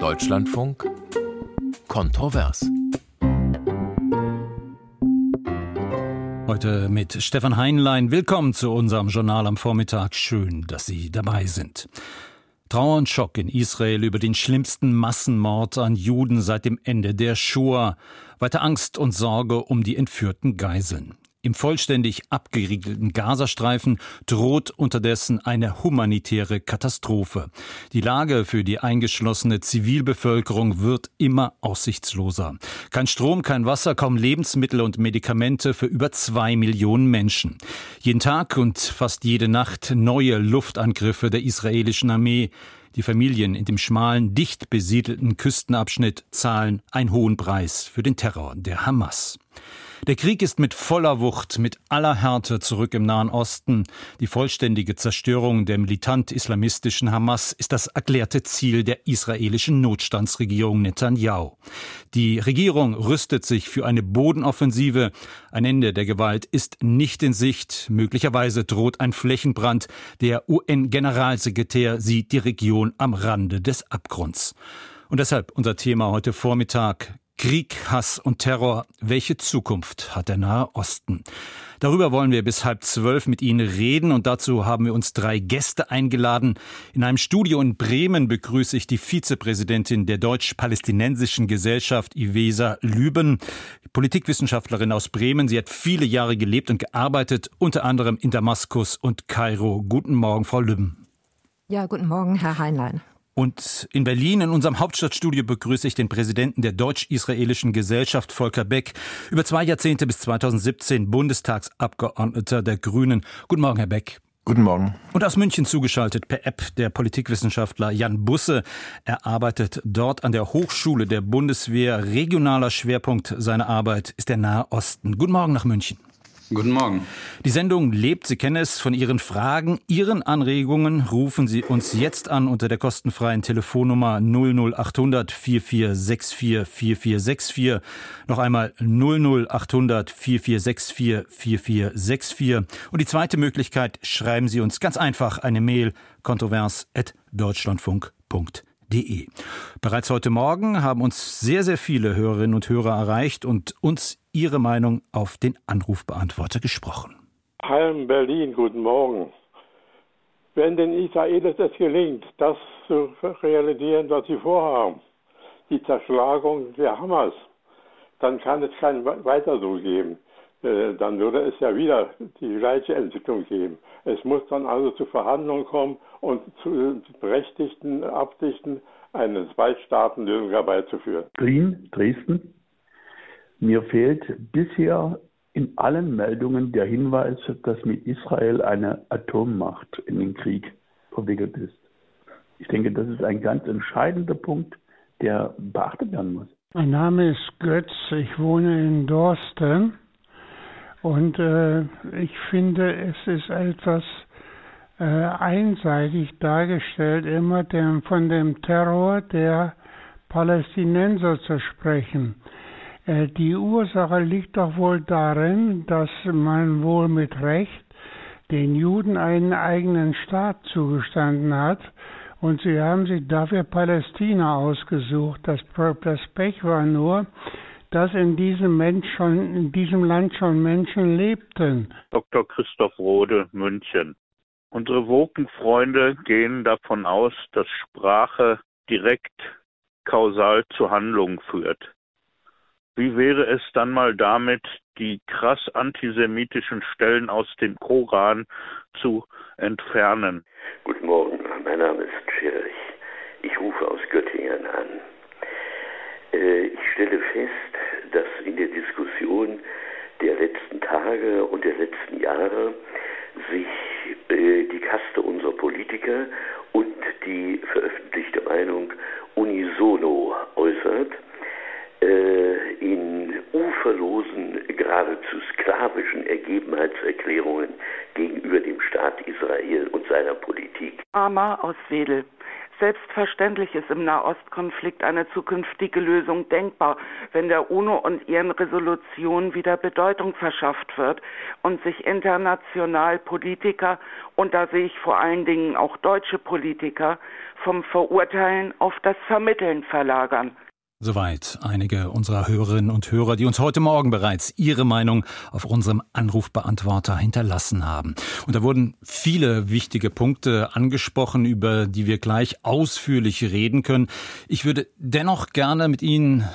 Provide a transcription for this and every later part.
Deutschlandfunk Kontrovers. Heute mit Stefan Heinlein. Willkommen zu unserem Journal am Vormittag. Schön, dass Sie dabei sind. Trauer und Schock in Israel über den schlimmsten Massenmord an Juden seit dem Ende der Shoah. Weiter Angst und Sorge um die entführten Geiseln. Im vollständig abgeriegelten Gazastreifen droht unterdessen eine humanitäre Katastrophe. Die Lage für die eingeschlossene Zivilbevölkerung wird immer aussichtsloser. Kein Strom, kein Wasser, kaum Lebensmittel und Medikamente für über zwei Millionen Menschen. Jeden Tag und fast jede Nacht neue Luftangriffe der israelischen Armee. Die Familien in dem schmalen, dicht besiedelten Küstenabschnitt zahlen einen hohen Preis für den Terror der Hamas. Der Krieg ist mit voller Wucht, mit aller Härte zurück im Nahen Osten. Die vollständige Zerstörung der militant-islamistischen Hamas ist das erklärte Ziel der israelischen Notstandsregierung Netanyahu. Die Regierung rüstet sich für eine Bodenoffensive. Ein Ende der Gewalt ist nicht in Sicht. Möglicherweise droht ein Flächenbrand. Der UN-Generalsekretär sieht die Region am Rande des Abgrunds. Und deshalb unser Thema heute Vormittag. Krieg, Hass und Terror. Welche Zukunft hat der Nahe Osten? Darüber wollen wir bis halb zwölf mit Ihnen reden und dazu haben wir uns drei Gäste eingeladen. In einem Studio in Bremen begrüße ich die Vizepräsidentin der Deutsch-Palästinensischen Gesellschaft, Ivesa Lüben, Politikwissenschaftlerin aus Bremen. Sie hat viele Jahre gelebt und gearbeitet, unter anderem in Damaskus und Kairo. Guten Morgen, Frau Lüben. Ja, guten Morgen, Herr Heinlein. Und in Berlin, in unserem Hauptstadtstudio, begrüße ich den Präsidenten der Deutsch-Israelischen Gesellschaft, Volker Beck, über zwei Jahrzehnte bis 2017 Bundestagsabgeordneter der Grünen. Guten Morgen, Herr Beck. Guten Morgen. Und aus München zugeschaltet per App der Politikwissenschaftler Jan Busse. Er arbeitet dort an der Hochschule der Bundeswehr. Regionaler Schwerpunkt seiner Arbeit ist der Nahe Osten. Guten Morgen nach München. Guten Morgen. Die Sendung lebt, Sie kennen es, von Ihren Fragen, Ihren Anregungen. Rufen Sie uns jetzt an unter der kostenfreien Telefonnummer 00800 4464 4464. Noch einmal 00800 4464 4464. Und die zweite Möglichkeit, schreiben Sie uns ganz einfach eine Mail kontrovers.deutschlandfunk.de. De. Bereits heute Morgen haben uns sehr, sehr viele Hörerinnen und Hörer erreicht und uns ihre Meinung auf den Anrufbeantworter gesprochen. Halm Berlin, guten Morgen. Wenn den Israelis es gelingt, das zu realisieren, was sie vorhaben, die Zerschlagung der Hamas, dann kann es kein weiter so geben. Äh, dann würde es ja wieder die gleiche Entwicklung geben. Es muss dann also zu Verhandlungen kommen und zu berechtigten Absichten eine Zweistaatenlösung herbeizuführen. Berlin, Dresden. Mir fehlt bisher in allen Meldungen der Hinweis, dass mit Israel eine Atommacht in den Krieg verwickelt ist. Ich denke, das ist ein ganz entscheidender Punkt, der beachtet werden muss. Mein Name ist Götz, ich wohne in Dorsten. Und äh, ich finde, es ist etwas äh, einseitig dargestellt, immer dem, von dem Terror der Palästinenser zu sprechen. Äh, die Ursache liegt doch wohl darin, dass man wohl mit Recht den Juden einen eigenen Staat zugestanden hat und sie haben sich dafür Palästina ausgesucht. Das, das Pech war nur, dass in diesem, Mensch schon, in diesem Land schon Menschen lebten. Dr. Christoph Rode, München. Unsere Wokenfreunde gehen davon aus, dass Sprache direkt kausal zu Handlungen führt. Wie wäre es dann mal damit, die krass antisemitischen Stellen aus dem Koran zu entfernen? Guten Morgen, mein Name ist Schirch. Ich rufe aus Göttingen an. Äh, ich stelle fest, dass in der Diskussion der letzten Tage und der letzten Jahre sich äh, die Kaste unserer Politiker und die veröffentlichte Meinung unisono äußert, äh, in uferlosen, geradezu sklavischen Ergebenheitserklärungen gegenüber dem Staat Israel und seiner Politik. Ama aus Wedel. Selbstverständlich ist im Nahostkonflikt eine zukünftige Lösung denkbar, wenn der UNO und ihren Resolutionen wieder Bedeutung verschafft wird und sich international Politiker, und da sehe ich vor allen Dingen auch deutsche Politiker, vom Verurteilen auf das Vermitteln verlagern. Soweit einige unserer Hörerinnen und Hörer, die uns heute Morgen bereits ihre Meinung auf unserem Anrufbeantworter hinterlassen haben. Und da wurden viele wichtige Punkte angesprochen, über die wir gleich ausführlich reden können. Ich würde dennoch gerne mit Ihnen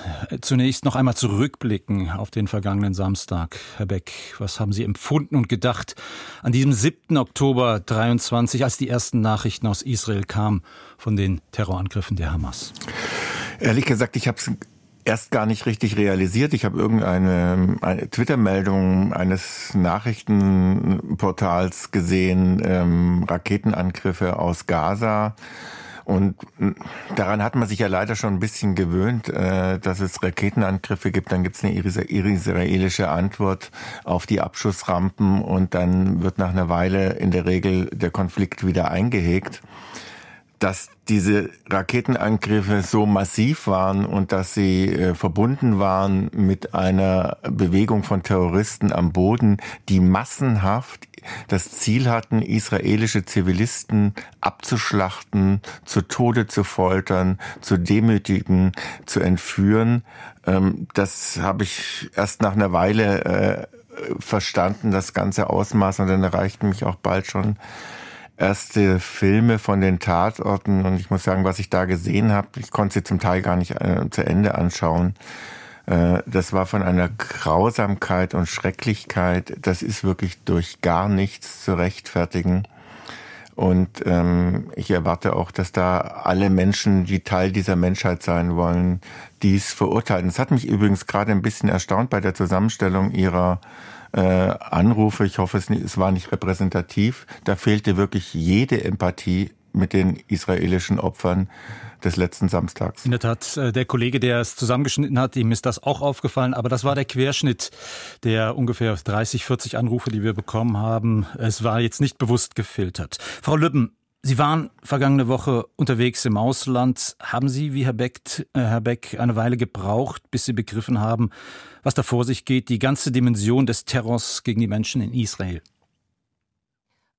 zunächst noch einmal zurückblicken auf den vergangenen Samstag. Herr Beck, was haben Sie empfunden und gedacht an diesem 7. Oktober 23, als die ersten Nachrichten aus Israel kamen von den Terrorangriffen der Hamas? Ehrlich gesagt, ich habe es erst gar nicht richtig realisiert. Ich habe irgendeine eine Twitter-Meldung eines Nachrichtenportals gesehen, ähm, Raketenangriffe aus Gaza. Und daran hat man sich ja leider schon ein bisschen gewöhnt, äh, dass es Raketenangriffe gibt. Dann gibt es eine israelische Antwort auf die Abschussrampen und dann wird nach einer Weile in der Regel der Konflikt wieder eingehegt dass diese Raketenangriffe so massiv waren und dass sie äh, verbunden waren mit einer Bewegung von Terroristen am Boden, die massenhaft das Ziel hatten, israelische Zivilisten abzuschlachten, zu Tode zu foltern, zu demütigen, zu entführen. Ähm, das habe ich erst nach einer Weile äh, verstanden, das ganze Ausmaß, und dann erreichten mich auch bald schon erste Filme von den Tatorten und ich muss sagen, was ich da gesehen habe, ich konnte sie zum Teil gar nicht äh, zu Ende anschauen. Äh, das war von einer Grausamkeit und Schrecklichkeit, das ist wirklich durch gar nichts zu rechtfertigen. Und ähm, ich erwarte auch, dass da alle Menschen, die Teil dieser Menschheit sein wollen, dies verurteilen. Es hat mich übrigens gerade ein bisschen erstaunt bei der Zusammenstellung ihrer äh, Anrufe. Ich hoffe, es, es war nicht repräsentativ. Da fehlte wirklich jede Empathie mit den israelischen Opfern des letzten Samstags. In der Tat, äh, der Kollege, der es zusammengeschnitten hat, ihm ist das auch aufgefallen, aber das war der Querschnitt der ungefähr 30, 40 Anrufe, die wir bekommen haben. Es war jetzt nicht bewusst gefiltert. Frau Lübben, Sie waren vergangene Woche unterwegs im Ausland. Haben Sie, wie Herr Beck, äh, Herr Beck, eine Weile gebraucht, bis Sie begriffen haben, was da vor sich geht, die ganze Dimension des Terrors gegen die Menschen in Israel?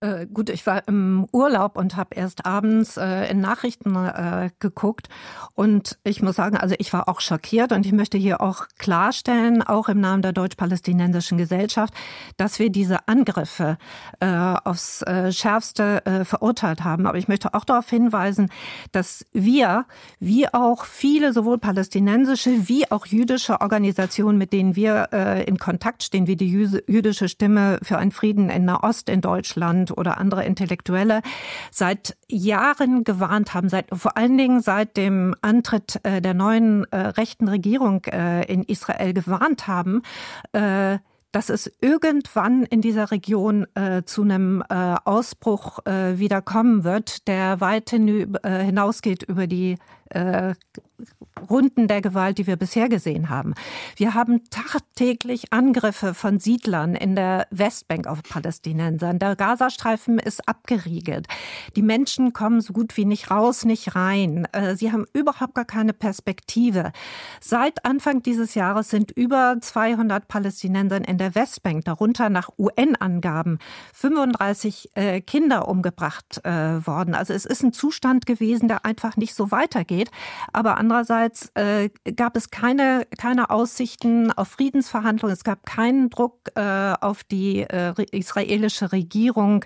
Äh, gut, ich war im Urlaub und habe erst abends äh, in Nachrichten äh, geguckt und ich muss sagen, also ich war auch schockiert und ich möchte hier auch klarstellen, auch im Namen der deutsch-palästinensischen Gesellschaft, dass wir diese Angriffe äh, aufs äh, schärfste äh, verurteilt haben. Aber ich möchte auch darauf hinweisen, dass wir, wie auch viele sowohl palästinensische wie auch jüdische Organisationen, mit denen wir äh, in Kontakt stehen, wie die jüdische Stimme für einen Frieden in Nahost in Deutschland oder andere Intellektuelle seit Jahren gewarnt haben, seit, vor allen Dingen seit dem Antritt äh, der neuen äh, rechten Regierung äh, in Israel gewarnt haben, dass es irgendwann in dieser Region äh, zu einem äh, Ausbruch äh, wieder kommen wird, der weit hin, äh, hinausgeht über die äh, Runden der Gewalt, die wir bisher gesehen haben. Wir haben tagtäglich Angriffe von Siedlern in der Westbank auf Palästinensern. Der Gazastreifen ist abgeriegelt. Die Menschen kommen so gut wie nicht raus, nicht rein. Äh, sie haben überhaupt gar keine Perspektive. Seit Anfang dieses Jahres sind über 200 Palästinensern in der Westbank, darunter nach UN-Angaben 35 äh, Kinder umgebracht äh, worden. Also es ist ein Zustand gewesen, der einfach nicht so weitergeht. Aber andererseits Andererseits äh, gab es keine, keine Aussichten auf Friedensverhandlungen. Es gab keinen Druck äh, auf die äh, israelische Regierung,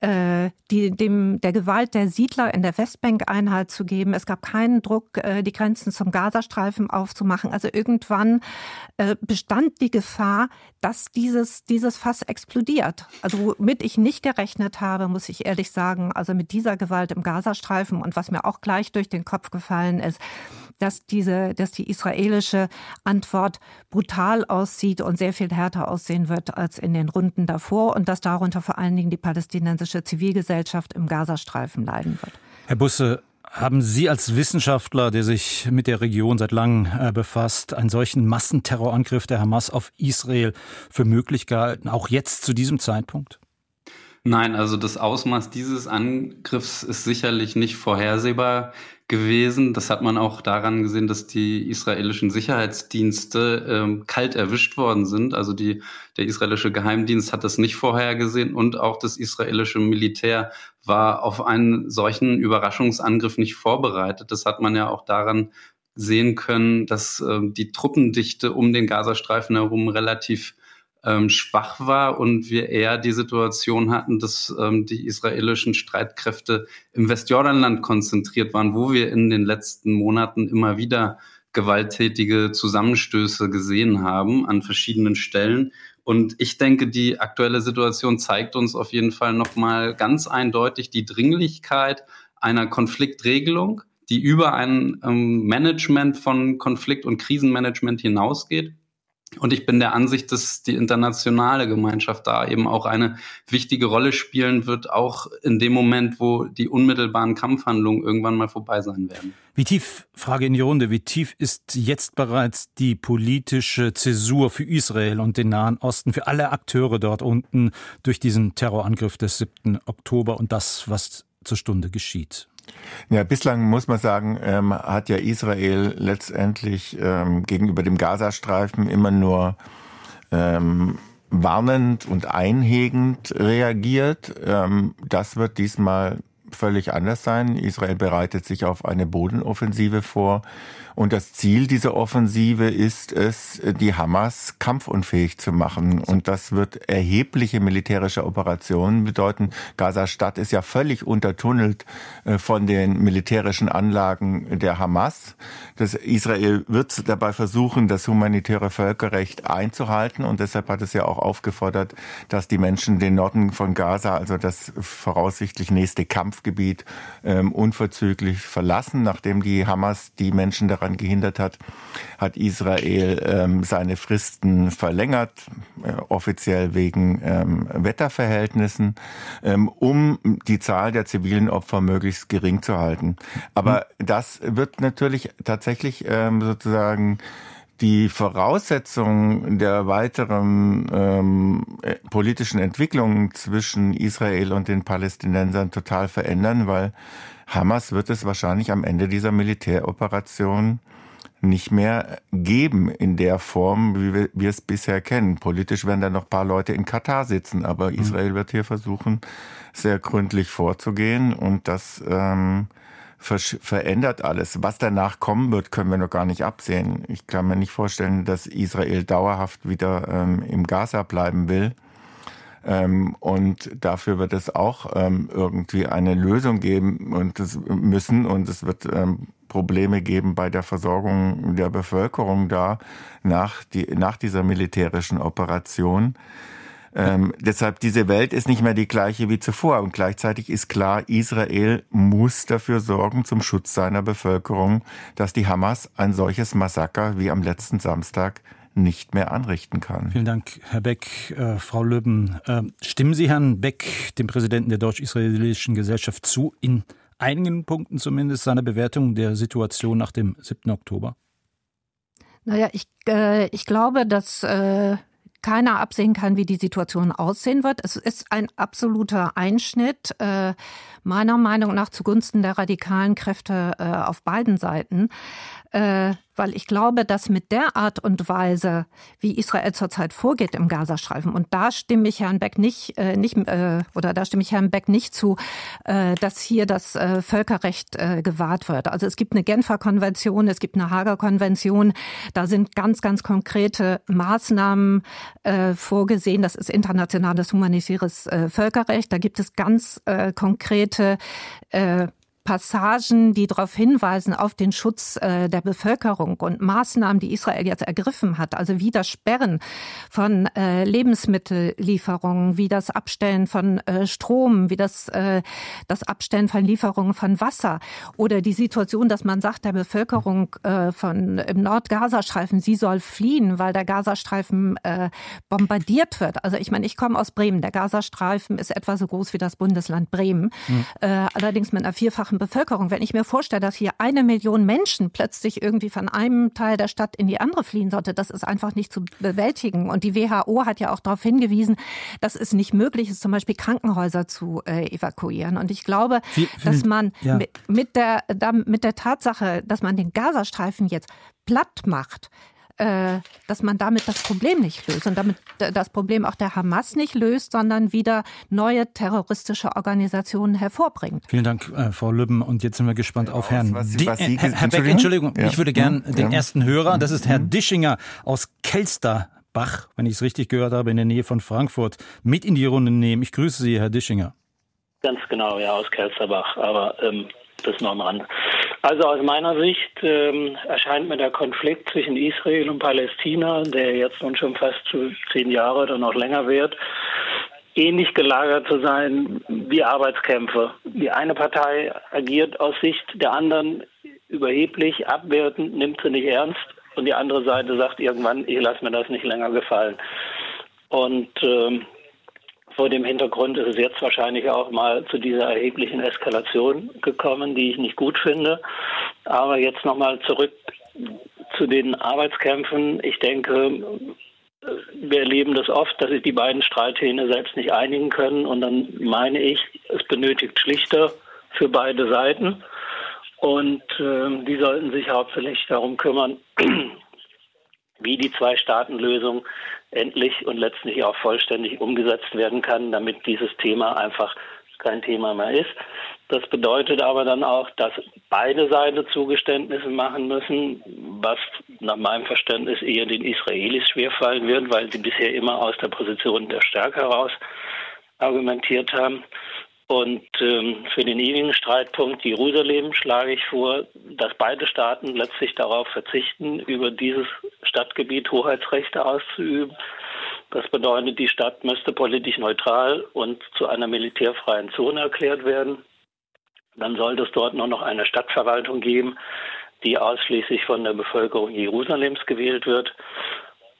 äh, die, dem, der Gewalt der Siedler in der Westbank Einhalt zu geben. Es gab keinen Druck, äh, die Grenzen zum Gazastreifen aufzumachen. Also irgendwann äh, bestand die Gefahr, dass dieses, dieses Fass explodiert. Also womit ich nicht gerechnet habe, muss ich ehrlich sagen, also mit dieser Gewalt im Gazastreifen und was mir auch gleich durch den Kopf gefallen ist, dass diese, dass die israelische Antwort brutal aussieht und sehr viel härter aussehen wird als in den Runden davor und dass darunter vor allen Dingen die palästinensische Zivilgesellschaft im Gazastreifen leiden wird. Herr Busse, haben Sie als Wissenschaftler, der sich mit der Region seit langem äh, befasst, einen solchen Massenterrorangriff der Hamas auf Israel für möglich gehalten, auch jetzt zu diesem Zeitpunkt? Nein, also das Ausmaß dieses Angriffs ist sicherlich nicht vorhersehbar gewesen. Das hat man auch daran gesehen, dass die israelischen Sicherheitsdienste ähm, kalt erwischt worden sind. Also die, der israelische Geheimdienst hat das nicht vorhergesehen und auch das israelische Militär war auf einen solchen Überraschungsangriff nicht vorbereitet. Das hat man ja auch daran sehen können, dass äh, die Truppendichte um den Gazastreifen herum relativ ähm, schwach war und wir eher die Situation hatten, dass ähm, die israelischen Streitkräfte im Westjordanland konzentriert waren, wo wir in den letzten Monaten immer wieder gewalttätige Zusammenstöße gesehen haben an verschiedenen Stellen. Und ich denke, die aktuelle Situation zeigt uns auf jeden Fall nochmal ganz eindeutig die Dringlichkeit einer Konfliktregelung, die über ein ähm, Management von Konflikt- und Krisenmanagement hinausgeht und ich bin der Ansicht, dass die internationale Gemeinschaft da eben auch eine wichtige Rolle spielen wird, auch in dem Moment, wo die unmittelbaren Kampfhandlungen irgendwann mal vorbei sein werden. Wie tief, Frage in die Runde, wie tief ist jetzt bereits die politische Zäsur für Israel und den Nahen Osten, für alle Akteure dort unten durch diesen Terrorangriff des 7. Oktober und das, was zur Stunde geschieht? Ja, bislang muss man sagen, ähm, hat ja Israel letztendlich ähm, gegenüber dem Gazastreifen immer nur ähm, warnend und einhegend reagiert. Ähm, das wird diesmal völlig anders sein. Israel bereitet sich auf eine Bodenoffensive vor. Und das Ziel dieser Offensive ist es, die Hamas kampfunfähig zu machen. Und das wird erhebliche militärische Operationen bedeuten. Gaza-Stadt ist ja völlig untertunnelt äh, von den militärischen Anlagen der Hamas. Das Israel wird dabei versuchen, das humanitäre Völkerrecht einzuhalten. Und deshalb hat es ja auch aufgefordert, dass die Menschen den Norden von Gaza, also das voraussichtlich nächste Kampfgebiet, ähm, unverzüglich verlassen, nachdem die Hamas die Menschen daran gehindert hat, hat Israel ähm, seine Fristen verlängert, äh, offiziell wegen ähm, Wetterverhältnissen, ähm, um die Zahl der zivilen Opfer möglichst gering zu halten. Aber mhm. das wird natürlich tatsächlich ähm, sozusagen die Voraussetzungen der weiteren ähm, äh, politischen Entwicklung zwischen Israel und den Palästinensern total verändern, weil Hamas wird es wahrscheinlich am Ende dieser Militäroperation nicht mehr geben in der Form, wie wir, wir es bisher kennen. Politisch werden da noch ein paar Leute in Katar sitzen, aber mhm. Israel wird hier versuchen, sehr gründlich vorzugehen und das ähm, verändert alles. Was danach kommen wird, können wir noch gar nicht absehen. Ich kann mir nicht vorstellen, dass Israel dauerhaft wieder ähm, im Gaza bleiben will. Ähm, und dafür wird es auch ähm, irgendwie eine Lösung geben und das müssen und es wird ähm, Probleme geben bei der Versorgung der Bevölkerung da nach, die, nach dieser militärischen Operation. Ähm, deshalb, diese Welt ist nicht mehr die gleiche wie zuvor. Und gleichzeitig ist klar, Israel muss dafür sorgen, zum Schutz seiner Bevölkerung, dass die Hamas ein solches Massaker wie am letzten Samstag nicht mehr anrichten kann. Vielen Dank, Herr Beck. Äh, Frau Löben, äh, stimmen Sie Herrn Beck, dem Präsidenten der deutsch-israelischen Gesellschaft, zu, in einigen Punkten zumindest seiner Bewertung der Situation nach dem 7. Oktober? Naja, ich, äh, ich glaube, dass äh, keiner absehen kann, wie die Situation aussehen wird. Es ist ein absoluter Einschnitt, äh, meiner Meinung nach zugunsten der radikalen Kräfte äh, auf beiden Seiten. Äh, weil ich glaube, dass mit der Art und Weise, wie Israel zurzeit vorgeht im Gazastreifen, und da stimme ich Herrn Beck nicht, äh, nicht äh, oder da stimme ich Herrn Beck nicht zu, äh, dass hier das äh, Völkerrecht äh, gewahrt wird. Also es gibt eine Genfer Konvention, es gibt eine Hager Konvention, da sind ganz, ganz konkrete Maßnahmen äh, vorgesehen. Das ist internationales humanitäres äh, Völkerrecht. Da gibt es ganz äh, konkrete äh, Passagen, die darauf hinweisen, auf den Schutz äh, der Bevölkerung und Maßnahmen, die Israel jetzt ergriffen hat, also wie das Sperren von äh, Lebensmittellieferungen, wie das Abstellen von äh, Strom, wie das, äh, das Abstellen von Lieferungen von Wasser oder die Situation, dass man sagt, der Bevölkerung äh, von im Nordgazastreifen, sie soll fliehen, weil der Gazastreifen äh, bombardiert wird. Also ich meine, ich komme aus Bremen. Der Gazastreifen ist etwa so groß wie das Bundesland Bremen, mhm. allerdings mit einer vierfachen ganzen Bevölkerung. Wenn ich mir vorstelle, dass hier eine Million Menschen plötzlich irgendwie von einem Teil der Stadt in die andere fliehen sollte, das ist einfach nicht zu bewältigen. Und die WHO hat ja auch darauf hingewiesen, dass es nicht möglich ist, zum Beispiel Krankenhäuser zu äh, evakuieren. Und ich glaube, viel, dass man ja. mit, mit, der, mit der Tatsache, dass man den Gazastreifen jetzt platt macht, äh, dass man damit das Problem nicht löst und damit das Problem auch der Hamas nicht löst, sondern wieder neue terroristische Organisationen hervorbringt. Vielen Dank, äh, Frau Lübben. Und jetzt sind wir gespannt auf Herrn was, was Sie, Herr, Herr Beck, Entschuldigung, ja. ich würde gern ja. den ersten Hörer, das ist Herr mhm. Dischinger aus Kelsterbach, wenn ich es richtig gehört habe, in der Nähe von Frankfurt, mit in die Runde nehmen. Ich grüße Sie, Herr Dischinger. Ganz genau, ja, aus Kelsterbach. Aber ähm, das noch am Rand. Also aus meiner Sicht ähm, erscheint mir der Konflikt zwischen Israel und Palästina, der jetzt nun schon fast zehn Jahre oder noch länger wird, ähnlich gelagert zu sein wie Arbeitskämpfe. Die eine Partei agiert aus Sicht der anderen überheblich, abwertend, nimmt sie nicht ernst und die andere Seite sagt irgendwann, ich lasse mir das nicht länger gefallen. Und ähm, vor dem Hintergrund ist es jetzt wahrscheinlich auch mal zu dieser erheblichen Eskalation gekommen, die ich nicht gut finde. Aber jetzt nochmal zurück zu den Arbeitskämpfen. Ich denke, wir erleben das oft, dass sich die beiden Streithähne selbst nicht einigen können. Und dann meine ich, es benötigt Schlichter für beide Seiten. Und äh, die sollten sich hauptsächlich darum kümmern, wie die Zwei-Staaten-Lösung endlich und letztlich auch vollständig umgesetzt werden kann, damit dieses Thema einfach kein Thema mehr ist. Das bedeutet aber dann auch, dass beide Seiten Zugeständnisse machen müssen, was nach meinem Verständnis eher den Israelis schwerfallen wird, weil sie bisher immer aus der Position der Stärke heraus argumentiert haben. Und ähm, für den ewigen Streitpunkt Jerusalem schlage ich vor, dass beide Staaten letztlich darauf verzichten, über dieses Stadtgebiet Hoheitsrechte auszuüben. Das bedeutet, die Stadt müsste politisch neutral und zu einer militärfreien Zone erklärt werden. Dann sollte es dort nur noch eine Stadtverwaltung geben, die ausschließlich von der Bevölkerung Jerusalems gewählt wird.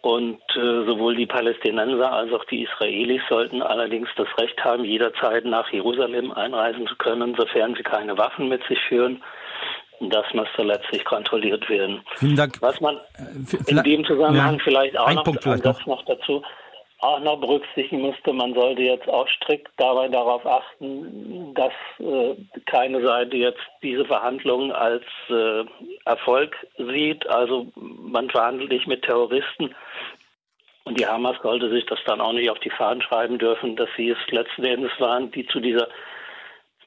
Und äh, sowohl die Palästinenser als auch die Israelis sollten allerdings das Recht haben, jederzeit nach Jerusalem einreisen zu können, sofern sie keine Waffen mit sich führen. Das müsste letztlich kontrolliert werden. Vielen Dank. Was man äh, in dem Zusammenhang ja, vielleicht auch noch, vielleicht noch. noch dazu auch noch berücksichtigen müsste, man sollte jetzt auch strikt dabei darauf achten, dass äh, keine Seite jetzt diese Verhandlungen als äh, Erfolg sieht. Also man verhandelt nicht mit Terroristen. Und die Hamas sollte sich das dann auch nicht auf die Fahnen schreiben dürfen, dass sie es letzten Endes waren, die zu dieser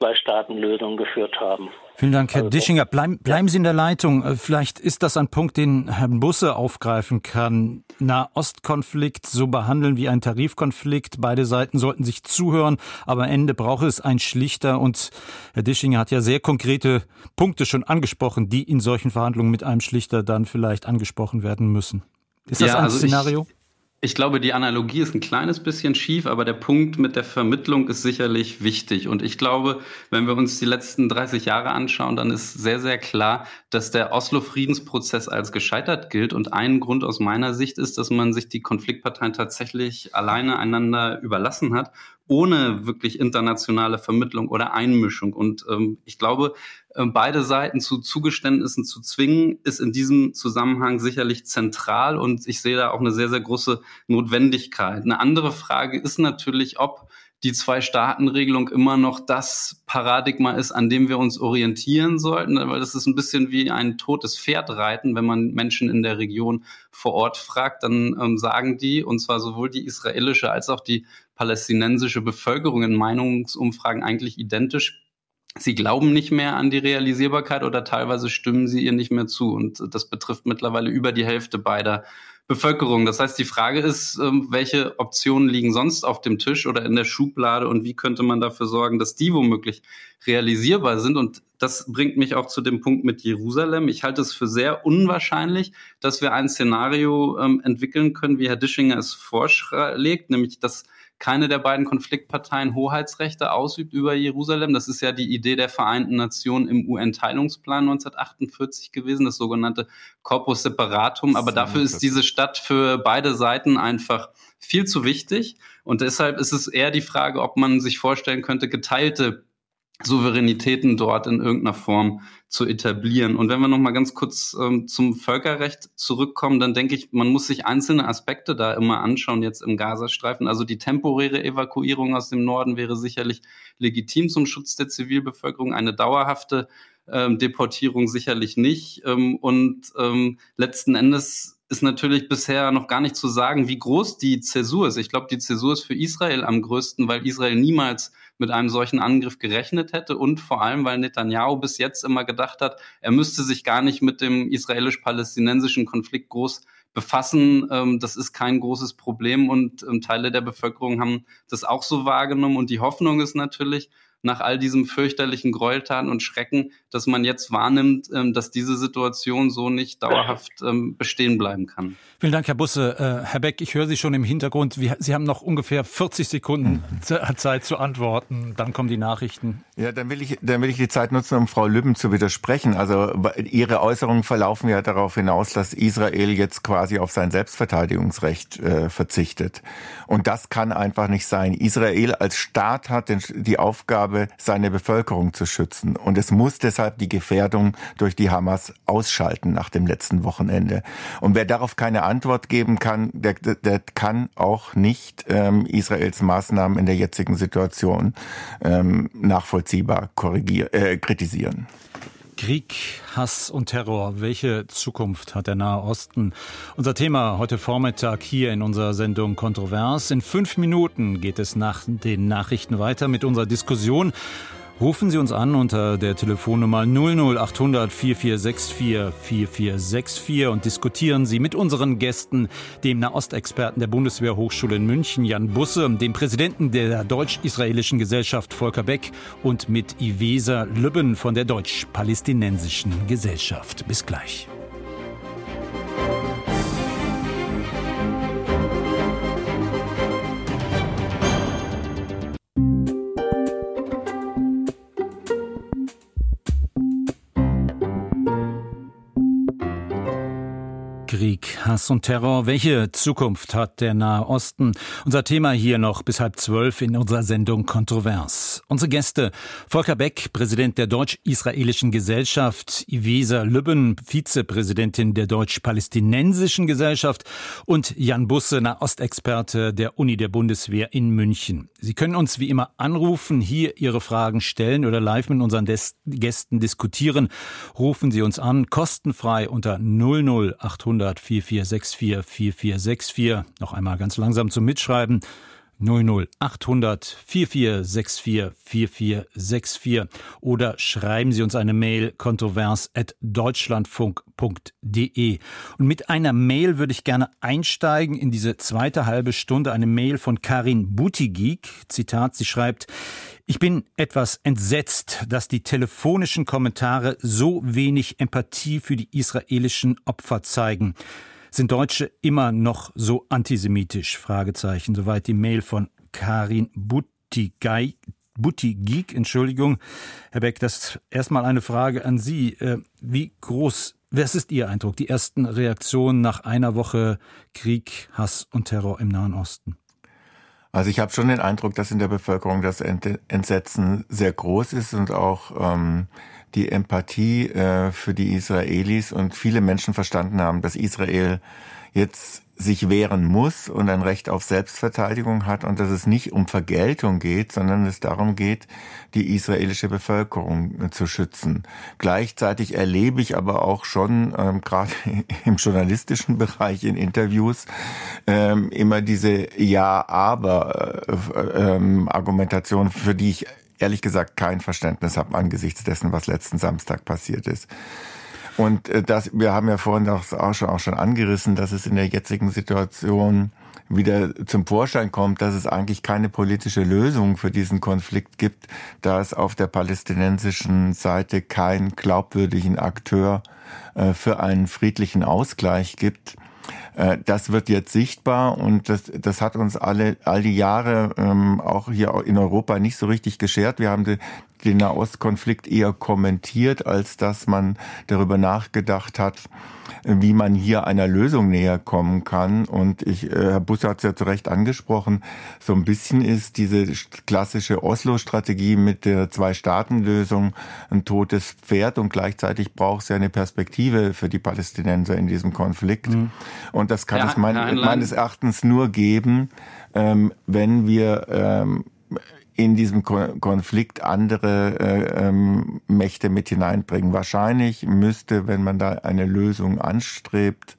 Zwei-Staaten-Lösung geführt haben. Vielen Dank, Herr also, Dischinger. Bleiben, bleiben Sie in der Leitung. Äh, vielleicht ist das ein Punkt, den Herr Busse aufgreifen kann. Nahostkonflikt so behandeln wie ein Tarifkonflikt. Beide Seiten sollten sich zuhören, aber am Ende braucht es ein Schlichter. Und Herr Dischinger hat ja sehr konkrete Punkte schon angesprochen, die in solchen Verhandlungen mit einem Schlichter dann vielleicht angesprochen werden müssen. Ist das ja, ein also Szenario? Ich ich glaube, die Analogie ist ein kleines bisschen schief, aber der Punkt mit der Vermittlung ist sicherlich wichtig. Und ich glaube, wenn wir uns die letzten 30 Jahre anschauen, dann ist sehr, sehr klar, dass der Oslo-Friedensprozess als gescheitert gilt. Und ein Grund aus meiner Sicht ist, dass man sich die Konfliktparteien tatsächlich alleine einander überlassen hat ohne wirklich internationale Vermittlung oder Einmischung. Und ähm, ich glaube, beide Seiten zu Zugeständnissen zu zwingen, ist in diesem Zusammenhang sicherlich zentral und ich sehe da auch eine sehr, sehr große Notwendigkeit. Eine andere Frage ist natürlich, ob die Zwei-Staaten-Regelung immer noch das Paradigma ist, an dem wir uns orientieren sollten, weil das ist ein bisschen wie ein totes Pferd reiten. Wenn man Menschen in der Region vor Ort fragt, dann ähm, sagen die, und zwar sowohl die israelische als auch die palästinensische Bevölkerung in Meinungsumfragen eigentlich identisch, Sie glauben nicht mehr an die Realisierbarkeit oder teilweise stimmen sie ihr nicht mehr zu. Und das betrifft mittlerweile über die Hälfte beider Bevölkerung. Das heißt, die Frage ist, ähm, welche Optionen liegen sonst auf dem Tisch oder in der Schublade und wie könnte man dafür sorgen, dass die womöglich realisierbar sind? Und das bringt mich auch zu dem Punkt mit Jerusalem. Ich halte es für sehr unwahrscheinlich, dass wir ein Szenario ähm, entwickeln können, wie Herr Dischinger es vorschlägt, nämlich dass keine der beiden Konfliktparteien Hoheitsrechte ausübt über Jerusalem. Das ist ja die Idee der Vereinten Nationen im UN-Teilungsplan 1948 gewesen, das sogenannte Corpus Separatum. Aber dafür ist diese Stadt für beide Seiten einfach viel zu wichtig. Und deshalb ist es eher die Frage, ob man sich vorstellen könnte, geteilte Souveränitäten dort in irgendeiner Form zu etablieren. Und wenn wir noch mal ganz kurz ähm, zum Völkerrecht zurückkommen, dann denke ich, man muss sich einzelne Aspekte da immer anschauen jetzt im Gazastreifen. Also die temporäre Evakuierung aus dem Norden wäre sicherlich legitim zum Schutz der Zivilbevölkerung. Eine dauerhafte ähm, Deportierung sicherlich nicht. Ähm, und ähm, letzten Endes ist natürlich bisher noch gar nicht zu sagen, wie groß die Zäsur ist. Ich glaube, die Zäsur ist für Israel am größten, weil Israel niemals mit einem solchen Angriff gerechnet hätte und vor allem, weil Netanyahu bis jetzt immer gedacht hat, er müsste sich gar nicht mit dem israelisch-palästinensischen Konflikt groß befassen. Ähm, das ist kein großes Problem und ähm, Teile der Bevölkerung haben das auch so wahrgenommen. Und die Hoffnung ist natürlich, nach all diesem fürchterlichen Gräueltaten und Schrecken, dass man jetzt wahrnimmt, ähm, dass diese Situation so nicht dauerhaft ähm, bestehen bleiben kann. Vielen Dank, Herr Busse. Äh, Herr Beck, ich höre Sie schon im Hintergrund. Sie haben noch ungefähr 40 Sekunden mhm. Zeit zu antworten. Dann kommen die Nachrichten. Ja, dann will ich, dann will ich die Zeit nutzen, um Frau Lübben zu widersprechen. Also Ihre Äußerungen verlaufen ja darauf hinaus, dass Israel jetzt quasi auf sein Selbstverteidigungsrecht äh, verzichtet. Und das kann einfach nicht sein. Israel als Staat hat den, die Aufgabe, Aufgabe, seine Bevölkerung zu schützen. Und es muss deshalb die Gefährdung durch die Hamas ausschalten nach dem letzten Wochenende. Und wer darauf keine Antwort geben kann, der, der kann auch nicht ähm, Israels Maßnahmen in der jetzigen Situation ähm, nachvollziehbar äh, kritisieren. Krieg, Hass und Terror. Welche Zukunft hat der Nahe Osten? Unser Thema heute Vormittag hier in unserer Sendung Kontrovers. In fünf Minuten geht es nach den Nachrichten weiter mit unserer Diskussion. Rufen Sie uns an unter der Telefonnummer 00800 4464 4464 und diskutieren Sie mit unseren Gästen, dem Nahostexperten der Bundeswehrhochschule in München, Jan Busse, dem Präsidenten der deutsch-israelischen Gesellschaft Volker Beck und mit Ivesa Lübben von der deutsch-palästinensischen Gesellschaft. Bis gleich. Krieg, Hass und Terror. Welche Zukunft hat der Nahe Osten? Unser Thema hier noch bis halb zwölf in unserer Sendung Kontrovers. Unsere Gäste Volker Beck, Präsident der Deutsch-Israelischen Gesellschaft, Ivesa Lübben, Vizepräsidentin der Deutsch-Palästinensischen Gesellschaft und Jan Busse, Nahostexperte der Uni der Bundeswehr in München. Sie können uns wie immer anrufen, hier Ihre Fragen stellen oder live mit unseren Des Gästen diskutieren. Rufen Sie uns an, kostenfrei unter 00800 00800 4464 4464. Noch einmal ganz langsam zum Mitschreiben. 00800 4464 4464 oder schreiben Sie uns eine Mail kontrovers at deutschlandfunk.de. Und mit einer Mail würde ich gerne einsteigen in diese zweite halbe Stunde. Eine Mail von Karin Butigik. Zitat, sie schreibt, ich bin etwas entsetzt, dass die telefonischen Kommentare so wenig Empathie für die israelischen Opfer zeigen. Sind Deutsche immer noch so antisemitisch? Fragezeichen. Soweit die Mail von Karin Butigay. Butigik, Entschuldigung. Herr Beck, das ist erstmal eine Frage an Sie. Äh, wie groß, was ist Ihr Eindruck? Die ersten Reaktionen nach einer Woche Krieg, Hass und Terror im Nahen Osten? Also ich habe schon den Eindruck, dass in der Bevölkerung das Entsetzen sehr groß ist und auch ähm, die Empathie äh, für die Israelis und viele Menschen verstanden haben, dass Israel jetzt sich wehren muss und ein Recht auf Selbstverteidigung hat und dass es nicht um Vergeltung geht, sondern es darum geht, die israelische Bevölkerung äh, zu schützen. Gleichzeitig erlebe ich aber auch schon, ähm, gerade im journalistischen Bereich in Interviews, ähm, immer diese Ja-Aber-Argumentation, äh, äh, für die ich ehrlich gesagt kein Verständnis habe angesichts dessen, was letzten Samstag passiert ist. Und äh, das, wir haben ja vorhin auch schon, auch schon angerissen, dass es in der jetzigen Situation wieder zum Vorschein kommt, dass es eigentlich keine politische Lösung für diesen Konflikt gibt, da es auf der palästinensischen Seite keinen glaubwürdigen Akteur äh, für einen friedlichen Ausgleich gibt. Äh, das wird jetzt sichtbar und das, das hat uns alle all die Jahre ähm, auch hier in Europa nicht so richtig geschert. Wir haben den, den Nahostkonflikt eher kommentiert, als dass man darüber nachgedacht hat, wie man hier einer Lösung näher kommen kann. Und ich, äh, Busse hat es ja zu Recht angesprochen, so ein bisschen ist diese klassische Oslo-Strategie mit der Zwei-Staaten-Lösung ein totes Pferd und gleichzeitig braucht es ja eine Perspektive für die Palästinenser in diesem Konflikt. Mhm. Und das kann ja, es mein, meines Erachtens nur geben, ähm, wenn wir ähm, in diesem Konflikt andere äh, ähm, Mächte mit hineinbringen. Wahrscheinlich müsste, wenn man da eine Lösung anstrebt,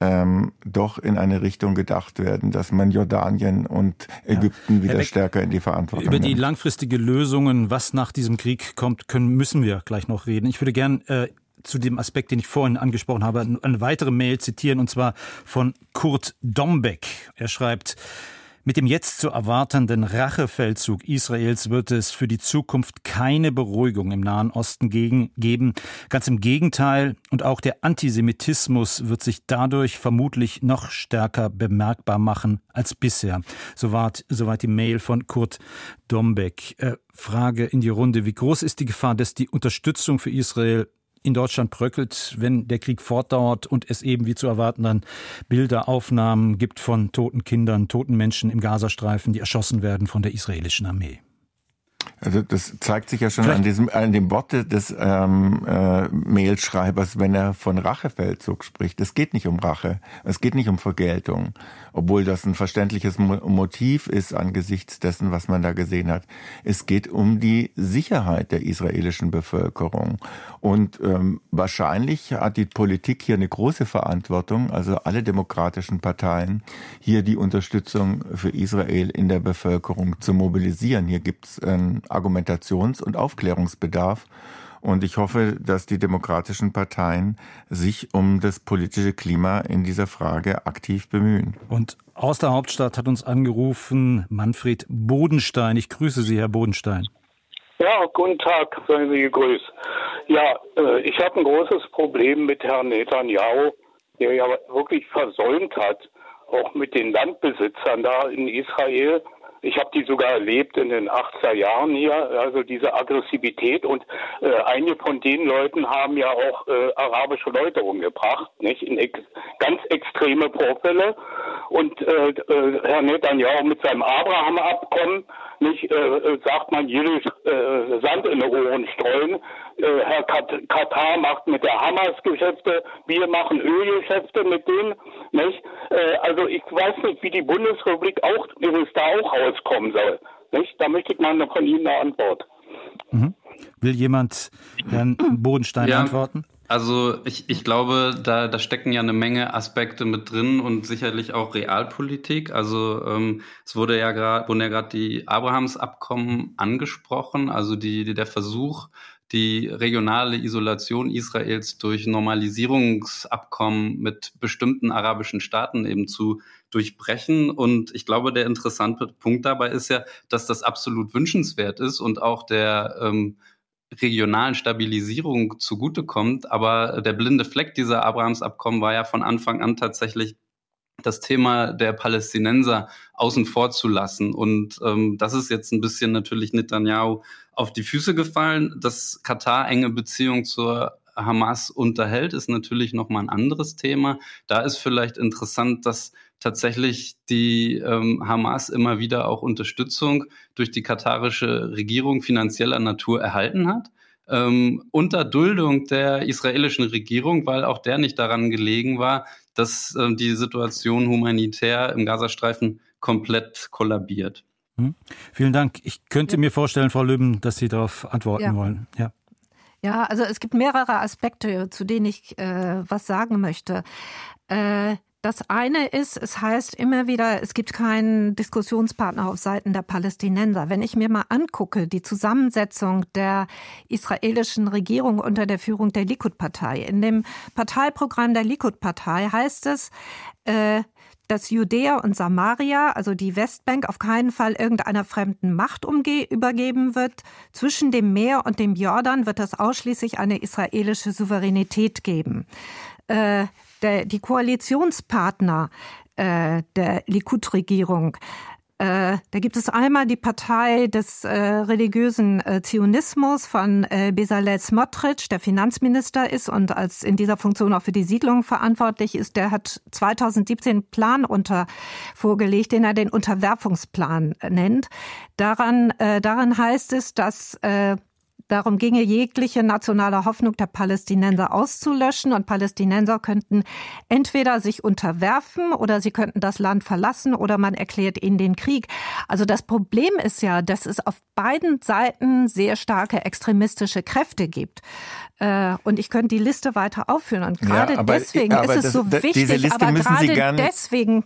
ähm, doch in eine Richtung gedacht werden, dass man Jordanien und Ägypten ja. wieder Beck, stärker in die Verantwortung Über die langfristige Lösungen, was nach diesem Krieg kommt, können, müssen wir gleich noch reden. Ich würde gern äh, zu dem Aspekt, den ich vorhin angesprochen habe, eine weitere Mail zitieren, und zwar von Kurt Dombeck. Er schreibt, mit dem jetzt zu erwartenden Rachefeldzug Israels wird es für die Zukunft keine Beruhigung im Nahen Osten geben. Ganz im Gegenteil. Und auch der Antisemitismus wird sich dadurch vermutlich noch stärker bemerkbar machen als bisher. Soweit, soweit die Mail von Kurt Dombeck. Äh, Frage in die Runde. Wie groß ist die Gefahr, dass die Unterstützung für Israel in Deutschland bröckelt, wenn der Krieg fortdauert und es eben wie zu erwarten dann Bilder, Aufnahmen gibt von toten Kindern, toten Menschen im Gazastreifen, die erschossen werden von der israelischen Armee. Also das zeigt sich ja schon an diesem an dem Worte des ähm, äh, Mailschreibers, wenn er von Rachefeldzug spricht. Es geht nicht um Rache, es geht nicht um Vergeltung, obwohl das ein verständliches Motiv ist angesichts dessen, was man da gesehen hat. Es geht um die Sicherheit der israelischen Bevölkerung und ähm, wahrscheinlich hat die Politik hier eine große Verantwortung, also alle demokratischen Parteien, hier die Unterstützung für Israel in der Bevölkerung zu mobilisieren. Hier gibt es Argumentations- und Aufklärungsbedarf. Und ich hoffe, dass die demokratischen Parteien sich um das politische Klima in dieser Frage aktiv bemühen. Und aus der Hauptstadt hat uns angerufen Manfred Bodenstein. Ich grüße Sie, Herr Bodenstein. Ja, guten Tag, seien Sie gegrüßt. Ja, äh, ich habe ein großes Problem mit Herrn Netanyahu, der ja wirklich versäumt hat, auch mit den Landbesitzern da in Israel ich habe die sogar erlebt in den 80er Jahren hier, also diese Aggressivität. Und äh, einige von den Leuten haben ja auch äh, arabische Leute umgebracht, nicht? In ex ganz extreme Vorfälle. Und äh, äh, Herr Netanyahu mit seinem Abraham-Abkommen nicht äh, äh, sagt man jedes äh, Sand in die Ohren streuen. Äh, Herr Kat Katar macht mit der Hamas Geschäfte, wir machen Ölgeschäfte mit denen. Nicht? Äh, also ich weiß nicht, wie die Bundesrepublik auch, wie es da auch rauskommen soll. Nicht? Da möchte ich mal von Ihnen eine Antwort. Mhm. Will jemand Herrn Bodenstein ja. antworten? Also ich, ich glaube, da, da stecken ja eine Menge Aspekte mit drin und sicherlich auch Realpolitik. Also ähm, es wurde ja gerade, wurden ja gerade die Abrahamsabkommen angesprochen, also die, die, der Versuch, die regionale Isolation Israels durch Normalisierungsabkommen mit bestimmten arabischen Staaten eben zu durchbrechen. Und ich glaube, der interessante Punkt dabei ist ja, dass das absolut wünschenswert ist und auch der ähm, regionalen Stabilisierung zugutekommt. Aber der blinde Fleck dieser Abrahamsabkommen war ja von Anfang an tatsächlich das Thema der Palästinenser außen vor zu lassen. Und ähm, das ist jetzt ein bisschen natürlich Netanyahu auf die Füße gefallen. Dass Katar enge Beziehung zur Hamas unterhält, ist natürlich nochmal ein anderes Thema. Da ist vielleicht interessant, dass tatsächlich die ähm, Hamas immer wieder auch Unterstützung durch die katarische Regierung finanzieller Natur erhalten hat. Ähm, unter Duldung der israelischen Regierung, weil auch der nicht daran gelegen war, dass äh, die Situation humanitär im Gazastreifen komplett kollabiert. Hm. Vielen Dank. Ich könnte ja. mir vorstellen, Frau Löben, dass Sie darauf antworten ja. wollen. Ja. Ja, also es gibt mehrere Aspekte, zu denen ich äh, was sagen möchte. Äh, das eine ist, es heißt immer wieder, es gibt keinen Diskussionspartner auf Seiten der Palästinenser. Wenn ich mir mal angucke, die Zusammensetzung der israelischen Regierung unter der Führung der Likud-Partei. In dem Parteiprogramm der Likud-Partei heißt es, äh, dass Judäa und Samaria, also die Westbank, auf keinen Fall irgendeiner fremden Macht übergeben wird. Zwischen dem Meer und dem Jordan wird es ausschließlich eine israelische Souveränität geben. Äh, der, die Koalitionspartner äh, der Likud-Regierung äh, da gibt es einmal die Partei des äh, religiösen äh, Zionismus von äh, Bezalel Smotrich, der Finanzminister ist und als in dieser Funktion auch für die Siedlung verantwortlich ist. Der hat 2017 einen Plan unter vorgelegt, den er den Unterwerfungsplan nennt. Daran, äh, daran heißt es, dass äh, Darum ginge jegliche nationale Hoffnung der Palästinenser auszulöschen und Palästinenser könnten entweder sich unterwerfen oder sie könnten das Land verlassen oder man erklärt ihnen den Krieg. Also das Problem ist ja, dass es auf beiden Seiten sehr starke extremistische Kräfte gibt. Äh, und ich könnte die Liste weiter aufführen. Und gerade ja, aber, deswegen aber ist es so das, wichtig, aber gerade deswegen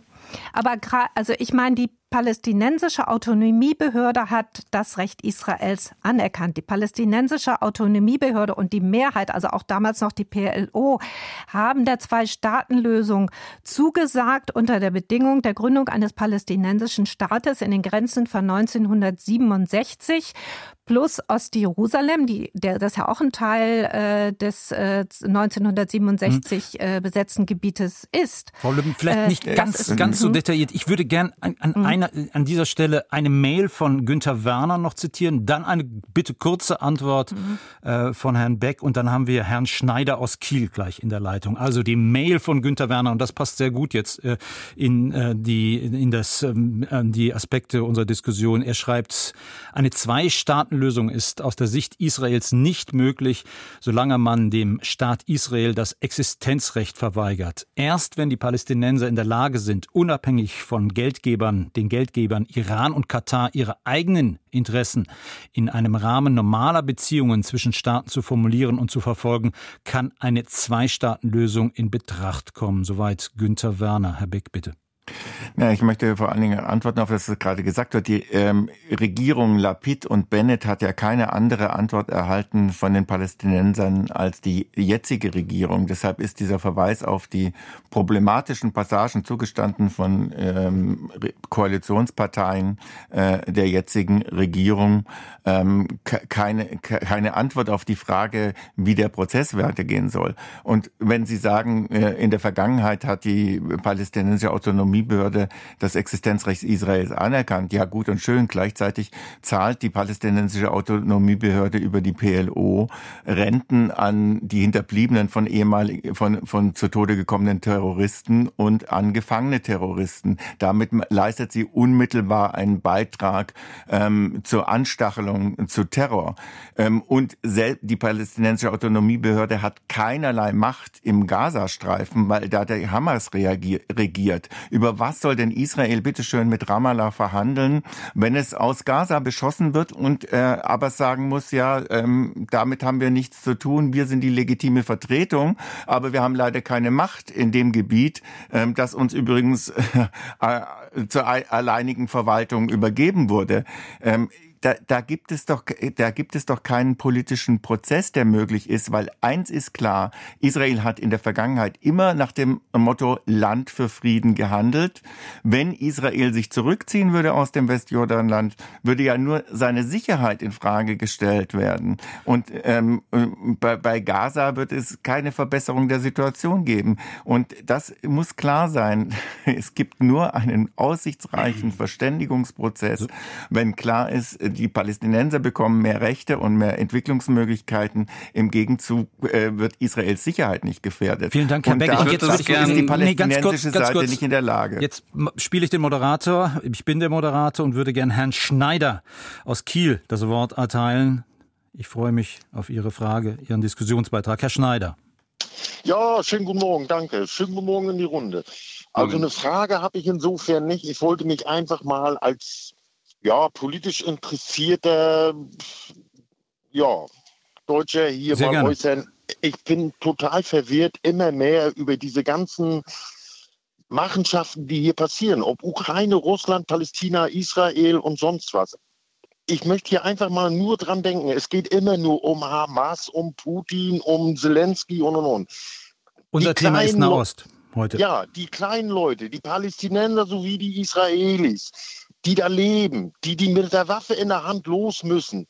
aber also ich meine, die palästinensische Autonomiebehörde hat das Recht Israels anerkannt. Die palästinensische Autonomiebehörde und die Mehrheit, also auch damals noch die PLO, haben der Zwei-Staaten-Lösung zugesagt unter der Bedingung der Gründung eines palästinensischen Staates in den Grenzen von 1967 plus Ostjerusalem, die, der, das ja auch ein Teil äh, des äh, 1967 hm. äh, besetzten Gebietes ist. Frau Lübben, vielleicht äh, nicht ganz, ganz so detailliert. Ich würde gern an, an, mhm. einer, an dieser Stelle eine Mail von Günther Werner noch zitieren, dann eine bitte kurze Antwort mhm. äh, von Herrn Beck und dann haben wir Herrn Schneider aus Kiel gleich in der Leitung. Also die Mail von Günther Werner und das passt sehr gut jetzt äh, in die in das ähm, die Aspekte unserer Diskussion. Er schreibt eine Zwei-Staaten Lösung ist aus der Sicht Israels nicht möglich, solange man dem Staat Israel das Existenzrecht verweigert. Erst wenn die Palästinenser in der Lage sind, unabhängig von Geldgebern, den Geldgebern Iran und Katar ihre eigenen Interessen in einem Rahmen normaler Beziehungen zwischen Staaten zu formulieren und zu verfolgen, kann eine Zwei-Staaten-Lösung in Betracht kommen. Soweit Günther Werner. Herr Beck, bitte. Ja, ich möchte vor allen Dingen antworten auf das, was gerade gesagt wird. Die ähm, Regierung Lapid und Bennett hat ja keine andere Antwort erhalten von den Palästinensern als die jetzige Regierung. Deshalb ist dieser Verweis auf die problematischen Passagen zugestanden von ähm, Koalitionsparteien äh, der jetzigen Regierung ähm, keine, keine Antwort auf die Frage, wie der Prozess weitergehen soll. Und wenn Sie sagen, äh, in der Vergangenheit hat die palästinensische Autonomie Autonomiebehörde das Existenzrecht Israels anerkannt. Ja, gut und schön. Gleichzeitig zahlt die palästinensische Autonomiebehörde über die PLO Renten an die Hinterbliebenen von ehemaligen, von, von zu Tode gekommenen Terroristen und an gefangene Terroristen. Damit leistet sie unmittelbar einen Beitrag ähm, zur Anstachelung zu Terror. Ähm, und die palästinensische Autonomiebehörde hat keinerlei Macht im Gazastreifen, weil da der Hamas regiert. Über über was soll denn Israel bitteschön mit Ramallah verhandeln, wenn es aus Gaza beschossen wird und äh, aber sagen muss, ja, ähm, damit haben wir nichts zu tun, wir sind die legitime Vertretung, aber wir haben leider keine Macht in dem Gebiet, ähm, das uns übrigens äh, zur alleinigen Verwaltung übergeben wurde. Ähm, da, da gibt es doch, da gibt es doch keinen politischen Prozess, der möglich ist, weil eins ist klar, Israel hat in der Vergangenheit immer nach dem Motto Land für Frieden gehandelt. Wenn Israel sich zurückziehen würde aus dem Westjordanland, würde ja nur seine Sicherheit in Frage gestellt werden. Und ähm, bei, bei Gaza wird es keine Verbesserung der Situation geben. Und das muss klar sein. Es gibt nur einen aussichtsreichen Verständigungsprozess, wenn klar ist, die Palästinenser bekommen mehr Rechte und mehr Entwicklungsmöglichkeiten. Im Gegenzug äh, wird Israels Sicherheit nicht gefährdet. Vielen Dank, Herr und Beck. Ich jetzt ist die palästinensische nee, kurz, Seite kurz. nicht in der Lage. Jetzt spiele ich den Moderator. Ich bin der Moderator und würde gern Herrn Schneider aus Kiel das Wort erteilen. Ich freue mich auf Ihre Frage, Ihren Diskussionsbeitrag. Herr Schneider. Ja, schönen guten Morgen, danke. Schönen guten Morgen in die Runde. Also eine Frage habe ich insofern nicht. Ich wollte mich einfach mal als ja, politisch interessierter ja, Deutscher hier Sehr mal gerne. äußern. Ich bin total verwirrt immer mehr über diese ganzen Machenschaften, die hier passieren. Ob Ukraine, Russland, Palästina, Israel und sonst was. Ich möchte hier einfach mal nur dran denken, es geht immer nur um Hamas, um Putin, um Zelensky und und und. Unser die Thema ist Nahost heute. Ja, die kleinen Leute, die Palästinenser sowie die Israelis, die da leben, die, die mit der Waffe in der Hand los müssen.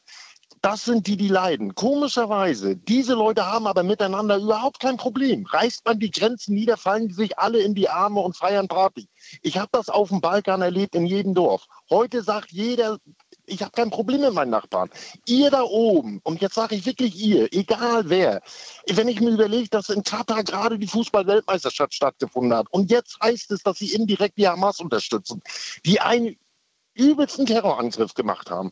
Das sind die, die leiden. Komischerweise, diese Leute haben aber miteinander überhaupt kein Problem. Reißt man die Grenzen nieder, fallen sich alle in die Arme und feiern Party. Ich habe das auf dem Balkan erlebt, in jedem Dorf. Heute sagt jeder, ich habe kein Problem mit meinen Nachbarn. Ihr da oben, und jetzt sage ich wirklich ihr, egal wer, wenn ich mir überlege, dass in Katar gerade die Fußball-Weltmeisterschaft stattgefunden hat und jetzt heißt es, dass sie indirekt die Hamas unterstützen, die einen übelsten Terrorangriff gemacht haben.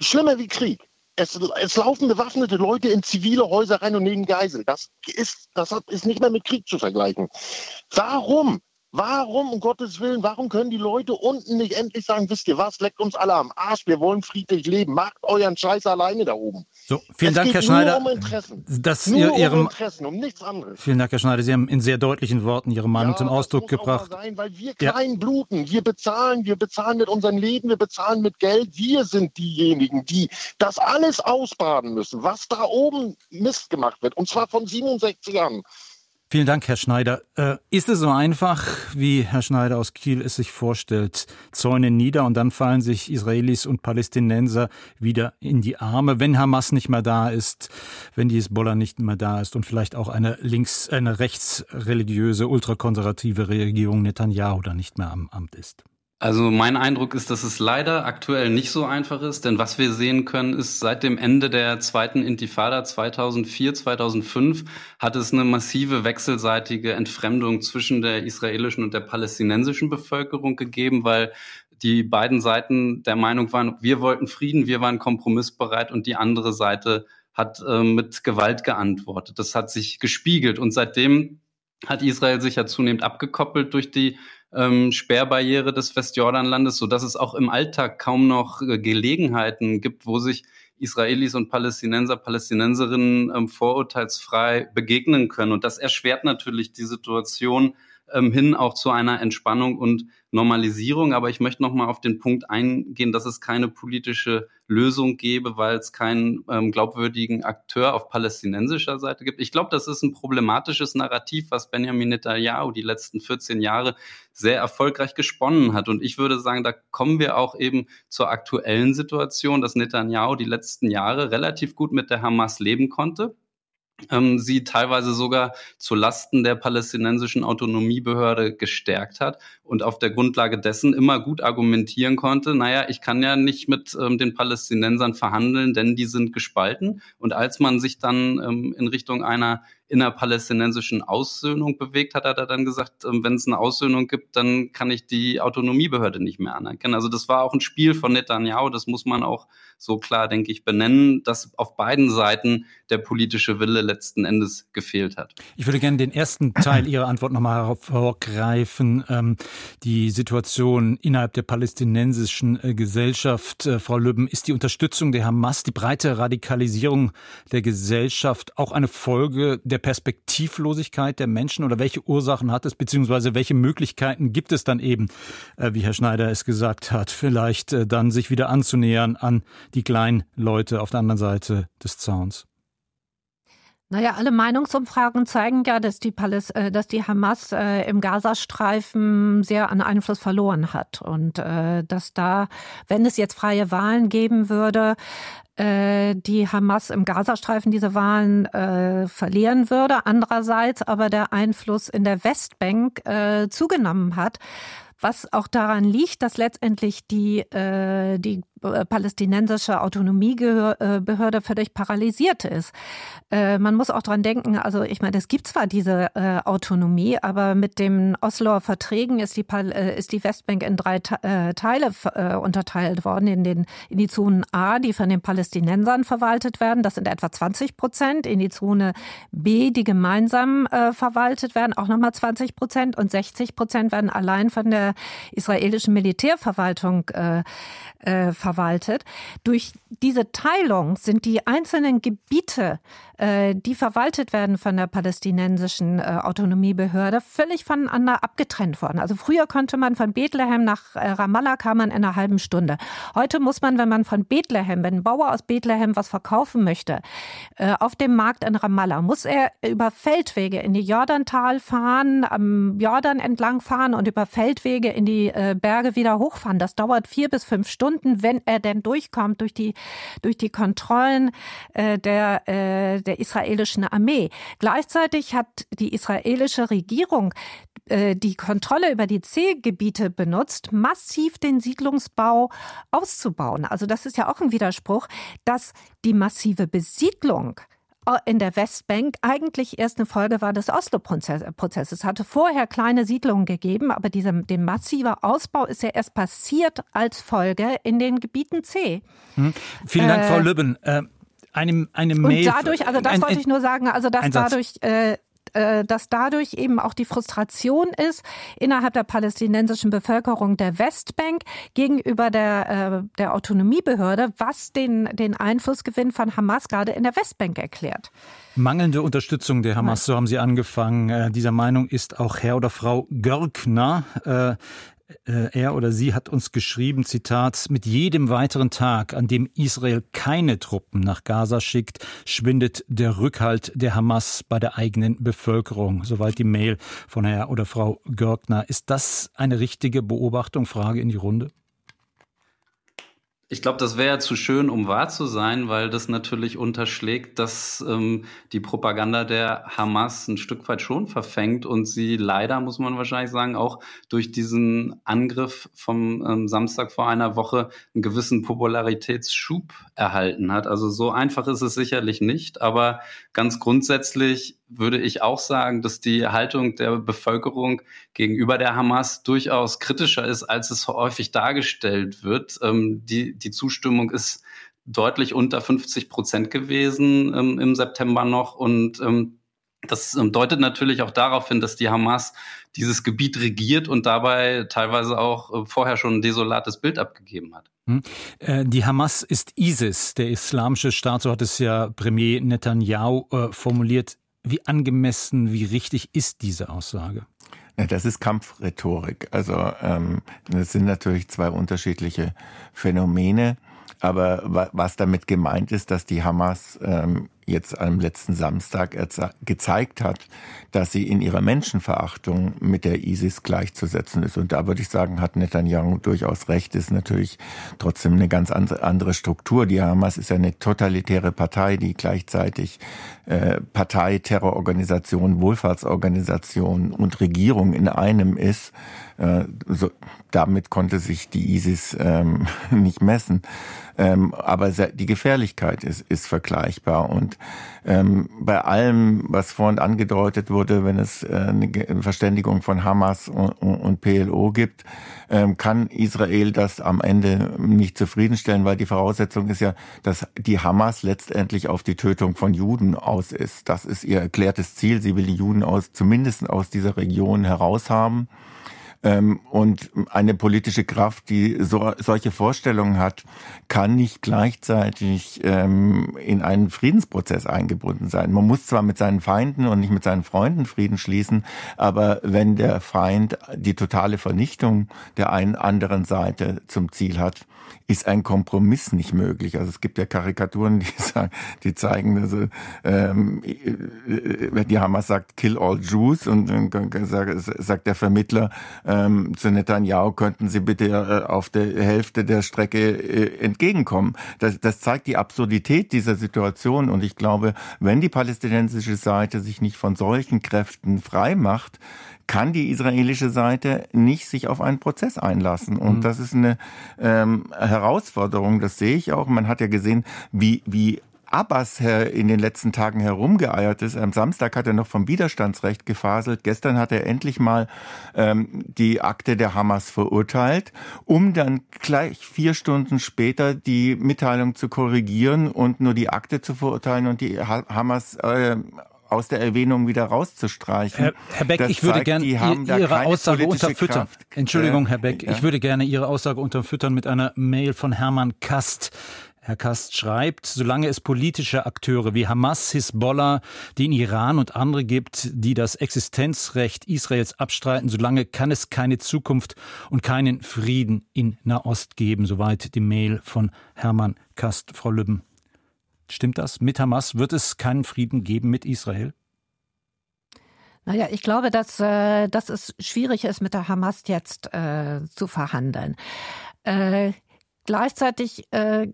Schlimmer wie Krieg. Es, es, laufen bewaffnete Leute in zivile Häuser rein und nehmen Geisel. Das ist, das ist nicht mehr mit Krieg zu vergleichen. Warum Warum, um Gottes Willen, warum können die Leute unten nicht endlich sagen, wisst ihr was, leckt uns alle am Arsch, wir wollen friedlich leben, macht euren Scheiß alleine da oben. So, vielen es Dank, Herr Schneider. Nur um Interessen. Dass nur ihr um Interessen, um nichts anderes. Vielen Dank, Herr Schneider. Sie haben in sehr deutlichen Worten Ihre Meinung ja, zum Ausdruck das muss gebracht. Auch sein, weil wir klein ja. bluten, wir bezahlen, wir bezahlen mit unserem Leben, wir bezahlen mit Geld. Wir sind diejenigen, die das alles ausbaden müssen, was da oben Mist gemacht wird. Und zwar von 67 Jahren. Vielen Dank, Herr Schneider. Äh, ist es so einfach, wie Herr Schneider aus Kiel es sich vorstellt? Zäune nieder und dann fallen sich Israelis und Palästinenser wieder in die Arme, wenn Hamas nicht mehr da ist, wenn die Hezbollah nicht mehr da ist und vielleicht auch eine links, eine rechtsreligiöse, ultrakonservative Regierung Netanyahu da nicht mehr am Amt ist. Also mein Eindruck ist, dass es leider aktuell nicht so einfach ist, denn was wir sehen können, ist seit dem Ende der zweiten Intifada 2004, 2005 hat es eine massive wechselseitige Entfremdung zwischen der israelischen und der palästinensischen Bevölkerung gegeben, weil die beiden Seiten der Meinung waren, wir wollten Frieden, wir waren kompromissbereit und die andere Seite hat äh, mit Gewalt geantwortet. Das hat sich gespiegelt und seitdem hat Israel sich ja zunehmend abgekoppelt durch die ähm, Sperrbarriere des Westjordanlandes, so dass es auch im Alltag kaum noch äh, Gelegenheiten gibt, wo sich Israelis und Palästinenser, Palästinenserinnen ähm, vorurteilsfrei begegnen können. Und das erschwert natürlich die Situation ähm, hin auch zu einer Entspannung und Normalisierung. Aber ich möchte noch mal auf den Punkt eingehen, dass es keine politische Lösung gäbe, weil es keinen ähm, glaubwürdigen Akteur auf palästinensischer Seite gibt. Ich glaube, das ist ein problematisches Narrativ, was Benjamin Netanyahu die letzten 14 Jahre sehr erfolgreich gesponnen hat. Und ich würde sagen, da kommen wir auch eben zur aktuellen Situation, dass Netanyahu die letzten Jahre relativ gut mit der Hamas leben konnte ähm, sie teilweise sogar zu Lasten der palästinensischen Autonomiebehörde gestärkt hat und auf der Grundlage dessen immer gut argumentieren konnte, naja, ich kann ja nicht mit ähm, den Palästinensern verhandeln, denn die sind gespalten. Und als man sich dann ähm, in Richtung einer innerpalästinensischen Aussöhnung bewegt, hat er dann gesagt, ähm, wenn es eine Aussöhnung gibt, dann kann ich die Autonomiebehörde nicht mehr anerkennen. Also das war auch ein Spiel von Netanyahu, das muss man auch so klar, denke ich, benennen, dass auf beiden Seiten der politische Wille letzten Endes gefehlt hat. Ich würde gerne den ersten Teil Ihrer Antwort nochmal hervorgreifen. Ähm, die Situation innerhalb der palästinensischen äh, Gesellschaft. Äh, Frau Lübben, ist die Unterstützung der Hamas, die breite Radikalisierung der Gesellschaft auch eine Folge der Perspektivlosigkeit der Menschen oder welche Ursachen hat es, beziehungsweise welche Möglichkeiten gibt es dann eben, äh, wie Herr Schneider es gesagt hat, vielleicht dann sich wieder anzunähern an die kleinen Leute auf der anderen Seite des Zauns? Naja, alle Meinungsumfragen zeigen ja, dass die, Paläst äh, dass die Hamas äh, im Gazastreifen sehr an Einfluss verloren hat und äh, dass da, wenn es jetzt freie Wahlen geben würde, äh, die Hamas im Gazastreifen diese Wahlen äh, verlieren würde. Andererseits aber der Einfluss in der Westbank äh, zugenommen hat was auch daran liegt, dass letztendlich die, äh, die äh, palästinensische Autonomiebehörde völlig paralysiert ist. Äh, man muss auch dran denken, also ich meine, es gibt zwar diese äh, Autonomie, aber mit den Osloer Verträgen ist die, ist die Westbank in drei Teile unterteilt worden, in, den, in die Zonen A, die von den Palästinensern verwaltet werden, das sind etwa 20 Prozent, in die Zone B, die gemeinsam verwaltet werden, auch nochmal 20 Prozent. Und 60 Prozent werden allein von der israelischen Militärverwaltung äh, äh, verwaltet. Durch diese Teilung sind die einzelnen Gebiete die verwaltet werden von der palästinensischen äh, Autonomiebehörde, völlig voneinander abgetrennt worden. Also früher konnte man von Bethlehem nach äh, Ramallah kam man in einer halben Stunde. Heute muss man, wenn man von Bethlehem, wenn ein Bauer aus Bethlehem was verkaufen möchte, äh, auf dem Markt in Ramallah, muss er über Feldwege in die Jordantal fahren, am Jordan entlang fahren und über Feldwege in die äh, Berge wieder hochfahren. Das dauert vier bis fünf Stunden, wenn er denn durchkommt durch die, durch die Kontrollen äh, der, äh, der israelischen Armee. Gleichzeitig hat die israelische Regierung äh, die Kontrolle über die C-Gebiete benutzt, massiv den Siedlungsbau auszubauen. Also das ist ja auch ein Widerspruch, dass die massive Besiedlung in der Westbank eigentlich erst eine Folge war des Oslo-Prozesses. Es hatte vorher kleine Siedlungen gegeben, aber dieser, der massive Ausbau ist ja erst passiert als Folge in den Gebieten C. Hm. Vielen Dank, äh, Frau Lübben. Äh, eine, eine Mail. Und dadurch, also das ein, wollte ich nur sagen, also dass dadurch äh, äh, dass dadurch eben auch die Frustration ist innerhalb der palästinensischen Bevölkerung der Westbank gegenüber der, äh, der Autonomiebehörde, was den, den Einflussgewinn von Hamas gerade in der Westbank erklärt. Mangelnde Unterstützung der Hamas, so haben Sie angefangen. Äh, dieser Meinung ist auch Herr oder Frau Görkner. Äh, er oder sie hat uns geschrieben, Zitat, mit jedem weiteren Tag, an dem Israel keine Truppen nach Gaza schickt, schwindet der Rückhalt der Hamas bei der eigenen Bevölkerung. Soweit die Mail von Herr oder Frau Görgner. Ist das eine richtige Beobachtung? Frage in die Runde. Ich glaube, das wäre ja zu schön, um wahr zu sein, weil das natürlich unterschlägt, dass ähm, die Propaganda der Hamas ein Stück weit schon verfängt und sie leider, muss man wahrscheinlich sagen, auch durch diesen Angriff vom ähm, Samstag vor einer Woche einen gewissen Popularitätsschub erhalten hat. Also so einfach ist es sicherlich nicht, aber ganz grundsätzlich würde ich auch sagen, dass die Haltung der Bevölkerung gegenüber der Hamas durchaus kritischer ist, als es häufig dargestellt wird. Ähm, die, die Zustimmung ist deutlich unter 50 Prozent gewesen ähm, im September noch und ähm, das ähm, deutet natürlich auch darauf hin, dass die Hamas dieses Gebiet regiert und dabei teilweise auch äh, vorher schon ein desolates Bild abgegeben hat. Hm. Äh, die Hamas ist ISIS, der islamische Staat, so hat es ja Premier Netanyahu äh, formuliert. Wie angemessen, wie richtig ist diese Aussage? Das ist Kampfrhetorik. Also ähm, das sind natürlich zwei unterschiedliche Phänomene. Aber was damit gemeint ist, dass die Hamas ähm, jetzt am letzten Samstag gezeigt hat, dass sie in ihrer Menschenverachtung mit der ISIS gleichzusetzen ist. Und da würde ich sagen, hat Netanyahu durchaus recht, ist natürlich trotzdem eine ganz andere Struktur. Die Hamas ist ja eine totalitäre Partei, die gleichzeitig äh, Partei, Terrororganisation, Wohlfahrtsorganisation und Regierung in einem ist. Äh, so, damit konnte sich die ISIS ähm, nicht messen. Ähm, aber die Gefährlichkeit ist, ist vergleichbar. Und ähm, bei allem, was vorhin angedeutet wurde, wenn es äh, eine Verständigung von Hamas und, und PLO gibt, ähm, kann Israel das am Ende nicht zufriedenstellen, weil die Voraussetzung ist ja, dass die Hamas letztendlich auf die Tötung von Juden aus ist. Das ist ihr erklärtes Ziel. Sie will die Juden aus, zumindest aus dieser Region heraushaben. Ähm, und eine politische Kraft, die so, solche Vorstellungen hat, kann nicht gleichzeitig ähm, in einen Friedensprozess eingebunden sein. Man muss zwar mit seinen Feinden und nicht mit seinen Freunden Frieden schließen, aber wenn der Feind die totale Vernichtung der einen anderen Seite zum Ziel hat, ist ein Kompromiss nicht möglich. Also es gibt ja Karikaturen, die sagen, die zeigen, also ähm, äh, die Hamas sagt Kill all Jews und dann sagt der Vermittler ähm, zu Netanyahu, könnten Sie bitte äh, auf der Hälfte der Strecke äh, entgegenkommen. Das, das zeigt die Absurdität dieser Situation und ich glaube, wenn die palästinensische Seite sich nicht von solchen Kräften frei macht, kann die israelische Seite nicht sich auf einen Prozess einlassen. Und mhm. das ist eine ähm, Herausforderung, das sehe ich auch. Man hat ja gesehen, wie, wie Abbas in den letzten Tagen herumgeeiert ist. Am Samstag hat er noch vom Widerstandsrecht gefaselt. Gestern hat er endlich mal ähm, die Akte der Hamas verurteilt, um dann gleich vier Stunden später die Mitteilung zu korrigieren und nur die Akte zu verurteilen und die Hamas äh, aus der Erwähnung wieder rauszustreichen. Herr, Herr Beck, das ich würde gerne Ihre Aussage unterfüttern. Kraft. Entschuldigung, Herr Beck, ja. ich würde gerne Ihre Aussage unterfüttern mit einer Mail von Hermann Kast. Herr Kast schreibt, solange es politische Akteure wie Hamas, Hisbollah, den Iran und andere gibt, die das Existenzrecht Israels abstreiten, solange kann es keine Zukunft und keinen Frieden in Nahost geben. Soweit die Mail von Hermann Kast. Frau Lübben, stimmt das? Mit Hamas wird es keinen Frieden geben mit Israel? Naja, ich glaube, dass, äh, dass es schwierig ist, mit der Hamas jetzt äh, zu verhandeln. Äh, gleichzeitig äh,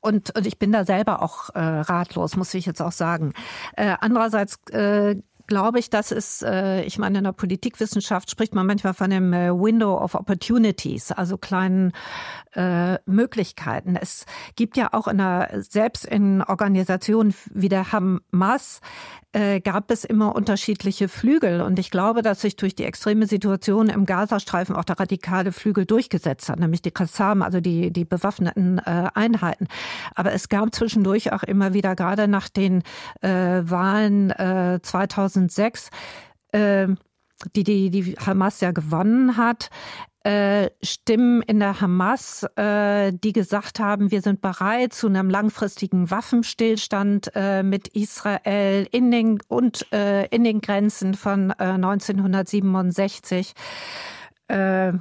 und, und ich bin da selber auch äh, ratlos, muss ich jetzt auch sagen. Äh, andererseits äh, glaube ich, dass es, äh, ich meine, in der Politikwissenschaft spricht man manchmal von dem äh, Window of Opportunities, also kleinen äh, Möglichkeiten. Es gibt ja auch in der, selbst in Organisationen wie der Hamas äh, gab es immer unterschiedliche Flügel. Und ich glaube, dass sich durch die extreme Situation im Gazastreifen auch der radikale Flügel durchgesetzt hat, nämlich die Qassam, also die, die bewaffneten äh, Einheiten. Aber es gab zwischendurch auch immer wieder, gerade nach den äh, Wahlen äh, 2006, äh, die, die die Hamas ja gewonnen hat, Stimmen in der Hamas, äh, die gesagt haben, wir sind bereit zu einem langfristigen Waffenstillstand äh, mit Israel in den und in den Grenzen von 1967 äh,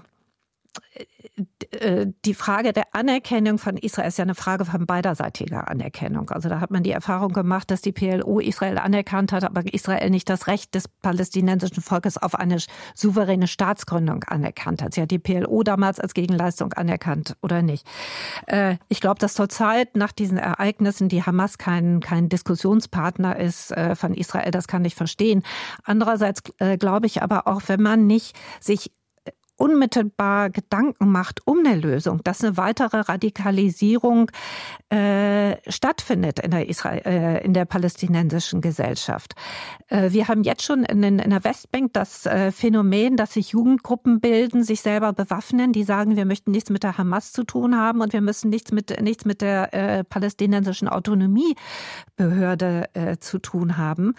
die Frage der Anerkennung von Israel ist ja eine Frage von beiderseitiger Anerkennung. Also da hat man die Erfahrung gemacht, dass die PLO Israel anerkannt hat, aber Israel nicht das Recht des palästinensischen Volkes auf eine souveräne Staatsgründung anerkannt hat. Sie hat die PLO damals als Gegenleistung anerkannt oder nicht. Äh, ich glaube, dass zurzeit nach diesen Ereignissen die Hamas kein, kein Diskussionspartner ist äh, von Israel. Das kann ich verstehen. Andererseits glaube ich aber auch, wenn man nicht sich unmittelbar Gedanken macht um eine Lösung, dass eine weitere Radikalisierung äh, stattfindet in der, Israel, äh, in der palästinensischen Gesellschaft. Äh, wir haben jetzt schon in, in der Westbank das äh, Phänomen, dass sich Jugendgruppen bilden, sich selber bewaffnen, die sagen, wir möchten nichts mit der Hamas zu tun haben und wir müssen nichts mit, nichts mit der äh, palästinensischen Autonomiebehörde äh, zu tun haben.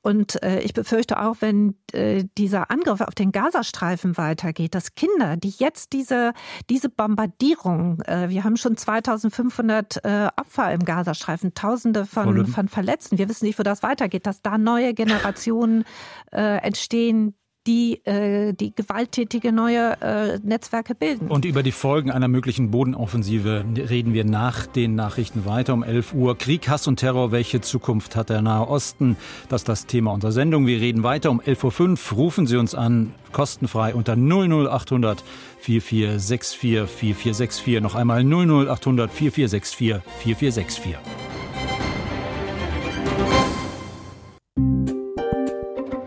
Und äh, ich befürchte auch, wenn äh, dieser Angriff auf den Gazastreifen weitergeht, dass Kinder, die jetzt diese, diese Bombardierung, äh, wir haben schon 2500 äh, Opfer im Gazastreifen, Tausende von, von Verletzten, wir wissen nicht, wo das weitergeht, dass da neue Generationen äh, entstehen, die äh, die gewalttätige neue äh, Netzwerke bilden. Und über die Folgen einer möglichen Bodenoffensive reden wir nach den Nachrichten weiter um 11 Uhr. Krieg, Hass und Terror, welche Zukunft hat der Nahe Osten? Das ist das Thema unserer Sendung. Wir reden weiter um 11.05 Uhr. Rufen Sie uns an, kostenfrei unter 00800 4464 4464. Noch einmal 00800 4464 4464.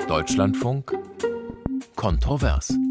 Deutschlandfunk Kontrovers.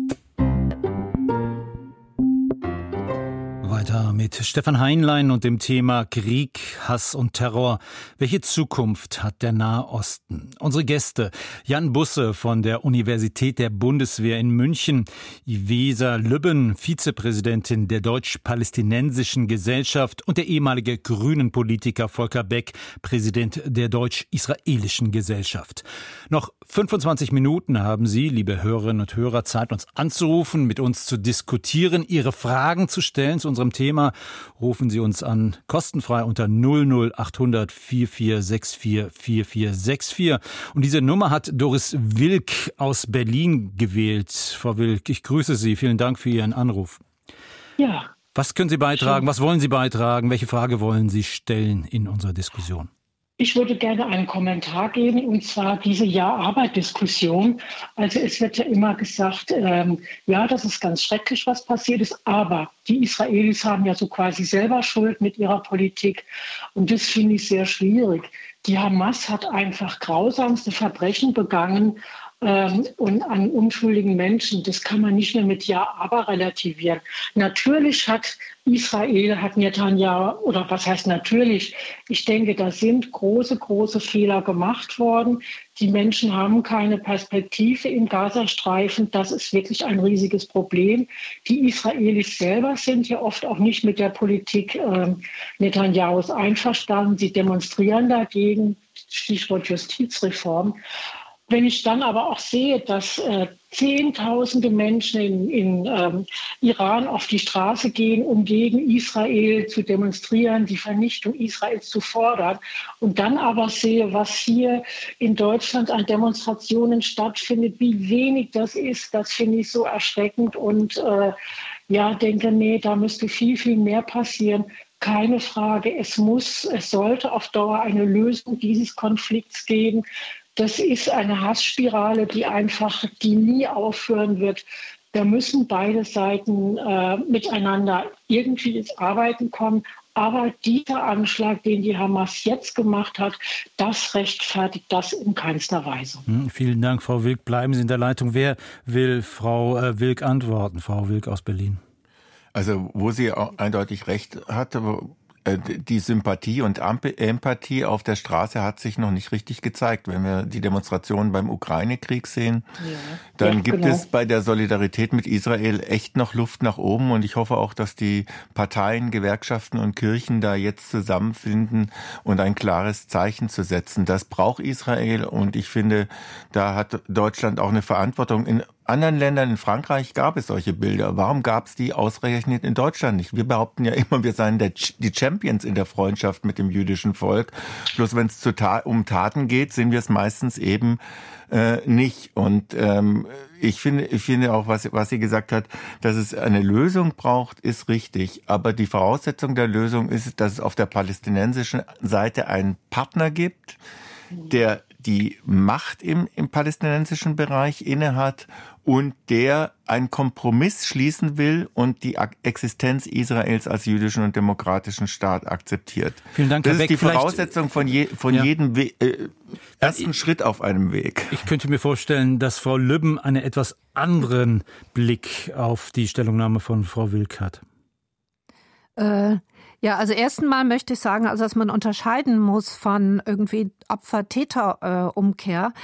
Weiter mit Stefan Heinlein und dem Thema Krieg, Hass und Terror. Welche Zukunft hat der Nahe Osten? Unsere Gäste Jan Busse von der Universität der Bundeswehr in München, Ivesa Lübben, Vizepräsidentin der Deutsch-Palästinensischen Gesellschaft und der ehemalige Grünen Politiker Volker Beck, Präsident der Deutsch-Israelischen Gesellschaft. Noch 25 Minuten haben Sie, liebe Hörerinnen und Hörer, Zeit, uns anzurufen, mit uns zu diskutieren, Ihre Fragen zu stellen zu unserem Thema. Rufen Sie uns an, kostenfrei unter 00800 4464 4464. Und diese Nummer hat Doris Wilk aus Berlin gewählt. Frau Wilk, ich grüße Sie. Vielen Dank für Ihren Anruf. Ja. Was können Sie beitragen? Was wollen Sie beitragen? Welche Frage wollen Sie stellen in unserer Diskussion? Ich würde gerne einen Kommentar geben, und zwar diese Ja-Arbeit-Diskussion. Also es wird ja immer gesagt, ähm, ja, das ist ganz schrecklich, was passiert ist, aber die Israelis haben ja so quasi selber Schuld mit ihrer Politik. Und das finde ich sehr schwierig. Die Hamas hat einfach grausamste Verbrechen begangen ähm, und an unschuldigen Menschen. Das kann man nicht mehr mit Ja, aber relativieren. Natürlich hat Israel, hat Netanyahu, oder was heißt natürlich? Ich denke, da sind große, große Fehler gemacht worden. Die Menschen haben keine Perspektive im Gazastreifen. Das ist wirklich ein riesiges Problem. Die Israelis selber sind ja oft auch nicht mit der Politik äh, Netanyahus einverstanden. Sie demonstrieren dagegen. Stichwort Justizreform. Wenn ich dann aber auch sehe, dass äh, Zehntausende Menschen in, in ähm, Iran auf die Straße gehen, um gegen Israel zu demonstrieren, die Vernichtung Israels zu fordern. Und dann aber sehe, was hier in Deutschland an Demonstrationen stattfindet, wie wenig das ist, das finde ich so erschreckend und äh, ja, denke, nee, da müsste viel, viel mehr passieren. Keine Frage, es muss, es sollte auf Dauer eine Lösung dieses Konflikts geben. Das ist eine Hassspirale, die einfach, die nie aufhören wird. Da müssen beide Seiten äh, miteinander irgendwie ins Arbeiten kommen. Aber dieser Anschlag, den die Hamas jetzt gemacht hat, das rechtfertigt das in keinster Weise. Hm, vielen Dank, Frau Wilk. Bleiben Sie in der Leitung. Wer will Frau äh, Wilk antworten? Frau Wilk aus Berlin. Also, wo sie auch eindeutig recht hatte, die Sympathie und Empathie auf der Straße hat sich noch nicht richtig gezeigt. Wenn wir die Demonstrationen beim Ukraine-Krieg sehen, ja. dann ja, gibt genau. es bei der Solidarität mit Israel echt noch Luft nach oben. Und ich hoffe auch, dass die Parteien, Gewerkschaften und Kirchen da jetzt zusammenfinden und ein klares Zeichen zu setzen. Das braucht Israel. Und ich finde, da hat Deutschland auch eine Verantwortung. In anderen Ländern, in Frankreich gab es solche Bilder. Warum gab es die ausgerechnet in Deutschland nicht? Wir behaupten ja immer, wir seien der, die Champions in der Freundschaft mit dem jüdischen Volk. Bloß wenn es um Taten geht, sind wir es meistens eben äh, nicht. Und ähm, ich finde, ich finde auch, was, was sie gesagt hat, dass es eine Lösung braucht, ist richtig. Aber die Voraussetzung der Lösung ist, dass es auf der palästinensischen Seite einen Partner gibt, der die Macht im, im palästinensischen Bereich innehat und der einen Kompromiss schließen will und die Existenz Israels als jüdischen und demokratischen Staat akzeptiert. Vielen Dank, das Herr ist Beck. die Voraussetzung von, je, von ja. jedem We äh, ersten ich, Schritt auf einem Weg. Ich könnte mir vorstellen, dass Frau Lübben einen etwas anderen Blick auf die Stellungnahme von Frau Wilk hat. Äh, ja, also ersten Mal möchte ich sagen, also dass man unterscheiden muss von irgendwie Opfer-Täter-Umkehr.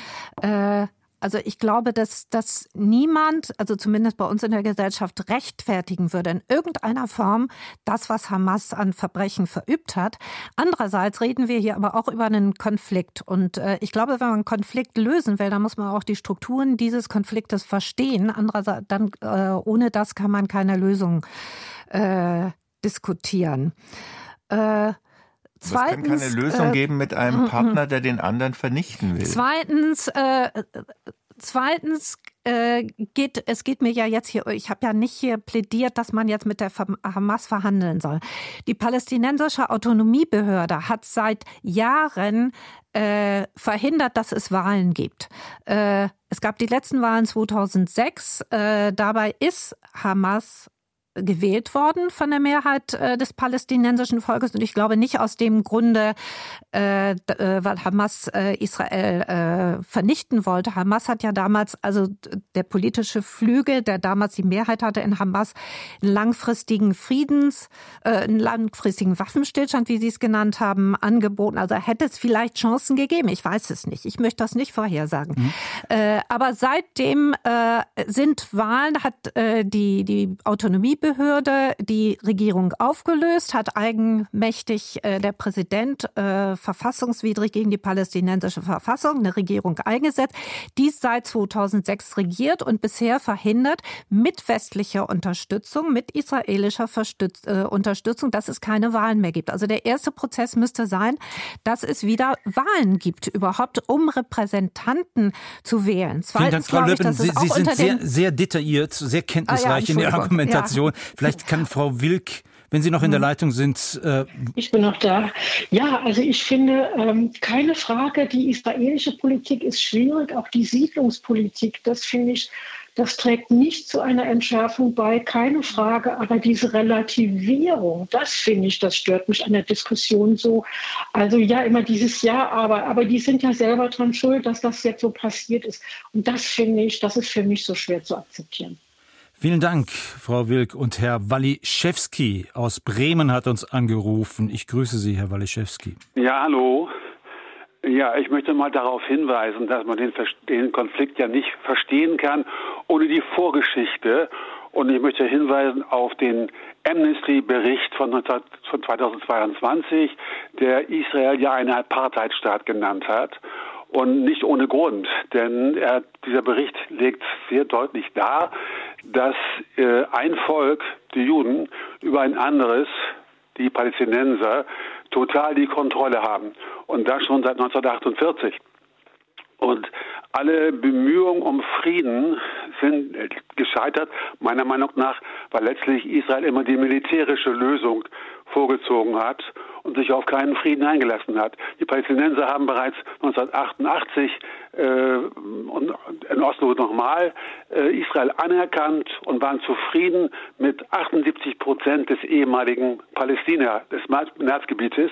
Äh, also ich glaube, dass, dass niemand, also zumindest bei uns in der Gesellschaft, rechtfertigen würde in irgendeiner Form das, was Hamas an Verbrechen verübt hat. Andererseits reden wir hier aber auch über einen Konflikt. Und äh, ich glaube, wenn man einen Konflikt lösen will, dann muss man auch die Strukturen dieses Konfliktes verstehen. Andererseits, dann äh, ohne das kann man keine Lösung äh, diskutieren. Äh, Zweitens, es kann keine Lösung äh, geben mit einem Partner, der den anderen vernichten will. Zweitens, äh, zweitens äh, geht es geht mir ja jetzt hier, ich habe ja nicht hier plädiert, dass man jetzt mit der Hamas verhandeln soll. Die palästinensische Autonomiebehörde hat seit Jahren äh, verhindert, dass es Wahlen gibt. Äh, es gab die letzten Wahlen 2006. Äh, dabei ist Hamas gewählt worden von der Mehrheit äh, des palästinensischen Volkes. Und ich glaube nicht aus dem Grunde, äh, äh, weil Hamas äh, Israel äh, vernichten wollte. Hamas hat ja damals, also der politische Flügel, der damals die Mehrheit hatte in Hamas, einen langfristigen Friedens, einen langfristigen Waffenstillstand, wie Sie es genannt haben, angeboten. Also hätte es vielleicht Chancen gegeben. Ich weiß es nicht. Ich möchte das nicht vorhersagen. Mhm. Aber seitdem sind Wahlen, hat die, die Autonomie Behörde die Regierung aufgelöst, hat eigenmächtig äh, der Präsident äh, verfassungswidrig gegen die palästinensische Verfassung eine Regierung eingesetzt, die seit 2006 regiert und bisher verhindert mit westlicher Unterstützung, mit israelischer Verstütz äh, Unterstützung, dass es keine Wahlen mehr gibt. Also der erste Prozess müsste sein, dass es wieder Wahlen gibt, überhaupt um Repräsentanten zu wählen. Zweitens glaube ich, dass Sie, Sie sind sehr, sehr detailliert, sehr kenntnisreich ah, ja, in der Argumentation. Ja. Vielleicht kann Frau Wilk wenn Sie noch in der mhm. Leitung sind. Äh ich bin noch da. Ja, also ich finde, ähm, keine Frage, die israelische Politik ist schwierig, auch die Siedlungspolitik, das finde ich, das trägt nicht zu einer Entschärfung bei, keine Frage, aber diese Relativierung, das finde ich, das stört mich an der Diskussion so. Also ja, immer dieses Ja, aber, aber die sind ja selber dran schuld, dass das jetzt so passiert ist. Und das finde ich, das ist für mich so schwer zu akzeptieren. Vielen Dank, Frau Wilk. Und Herr Waliszewski aus Bremen hat uns angerufen. Ich grüße Sie, Herr Waliszewski. Ja, hallo. Ja, ich möchte mal darauf hinweisen, dass man den, den Konflikt ja nicht verstehen kann ohne die Vorgeschichte. Und ich möchte hinweisen auf den Amnesty-Bericht von 2022, der Israel ja einen Apartheidstaat genannt hat. Und nicht ohne Grund, denn er, dieser Bericht legt sehr deutlich dar, dass äh, ein Volk, die Juden, über ein anderes, die Palästinenser, total die Kontrolle haben. Und das schon seit 1948. Und alle Bemühungen um Frieden sind gescheitert, meiner Meinung nach, weil letztlich Israel immer die militärische Lösung vorgezogen hat und sich auf keinen Frieden eingelassen hat. Die Palästinenser haben bereits 1988 äh, und in Oslo nochmal äh, Israel anerkannt und waren zufrieden mit 78 Prozent des ehemaligen Palästina, des Merzgebietes,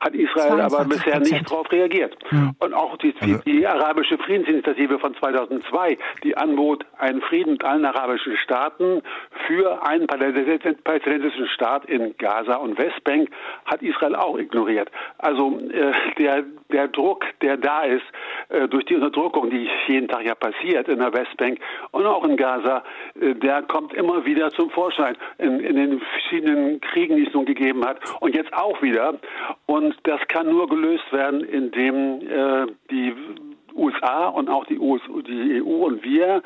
hat Israel aber bisher nicht darauf reagiert. Ja. Und auch die, die, also die, arabische Friedensinitiative von 2002, die anbot, einen Frieden mit allen arabischen Staaten für einen palästinensischen Staat in Gaza und Westbank, hat Israel auch ignoriert. Also äh, der, der Druck, der da ist, äh, durch die Unterdrückung, die jeden Tag ja passiert in der Westbank und auch in Gaza, äh, der kommt immer wieder zum Vorschein in, in den verschiedenen Kriegen, die es nun gegeben hat und jetzt auch wieder. Und das kann nur gelöst werden, indem äh, die USA und auch die, US, die EU und wir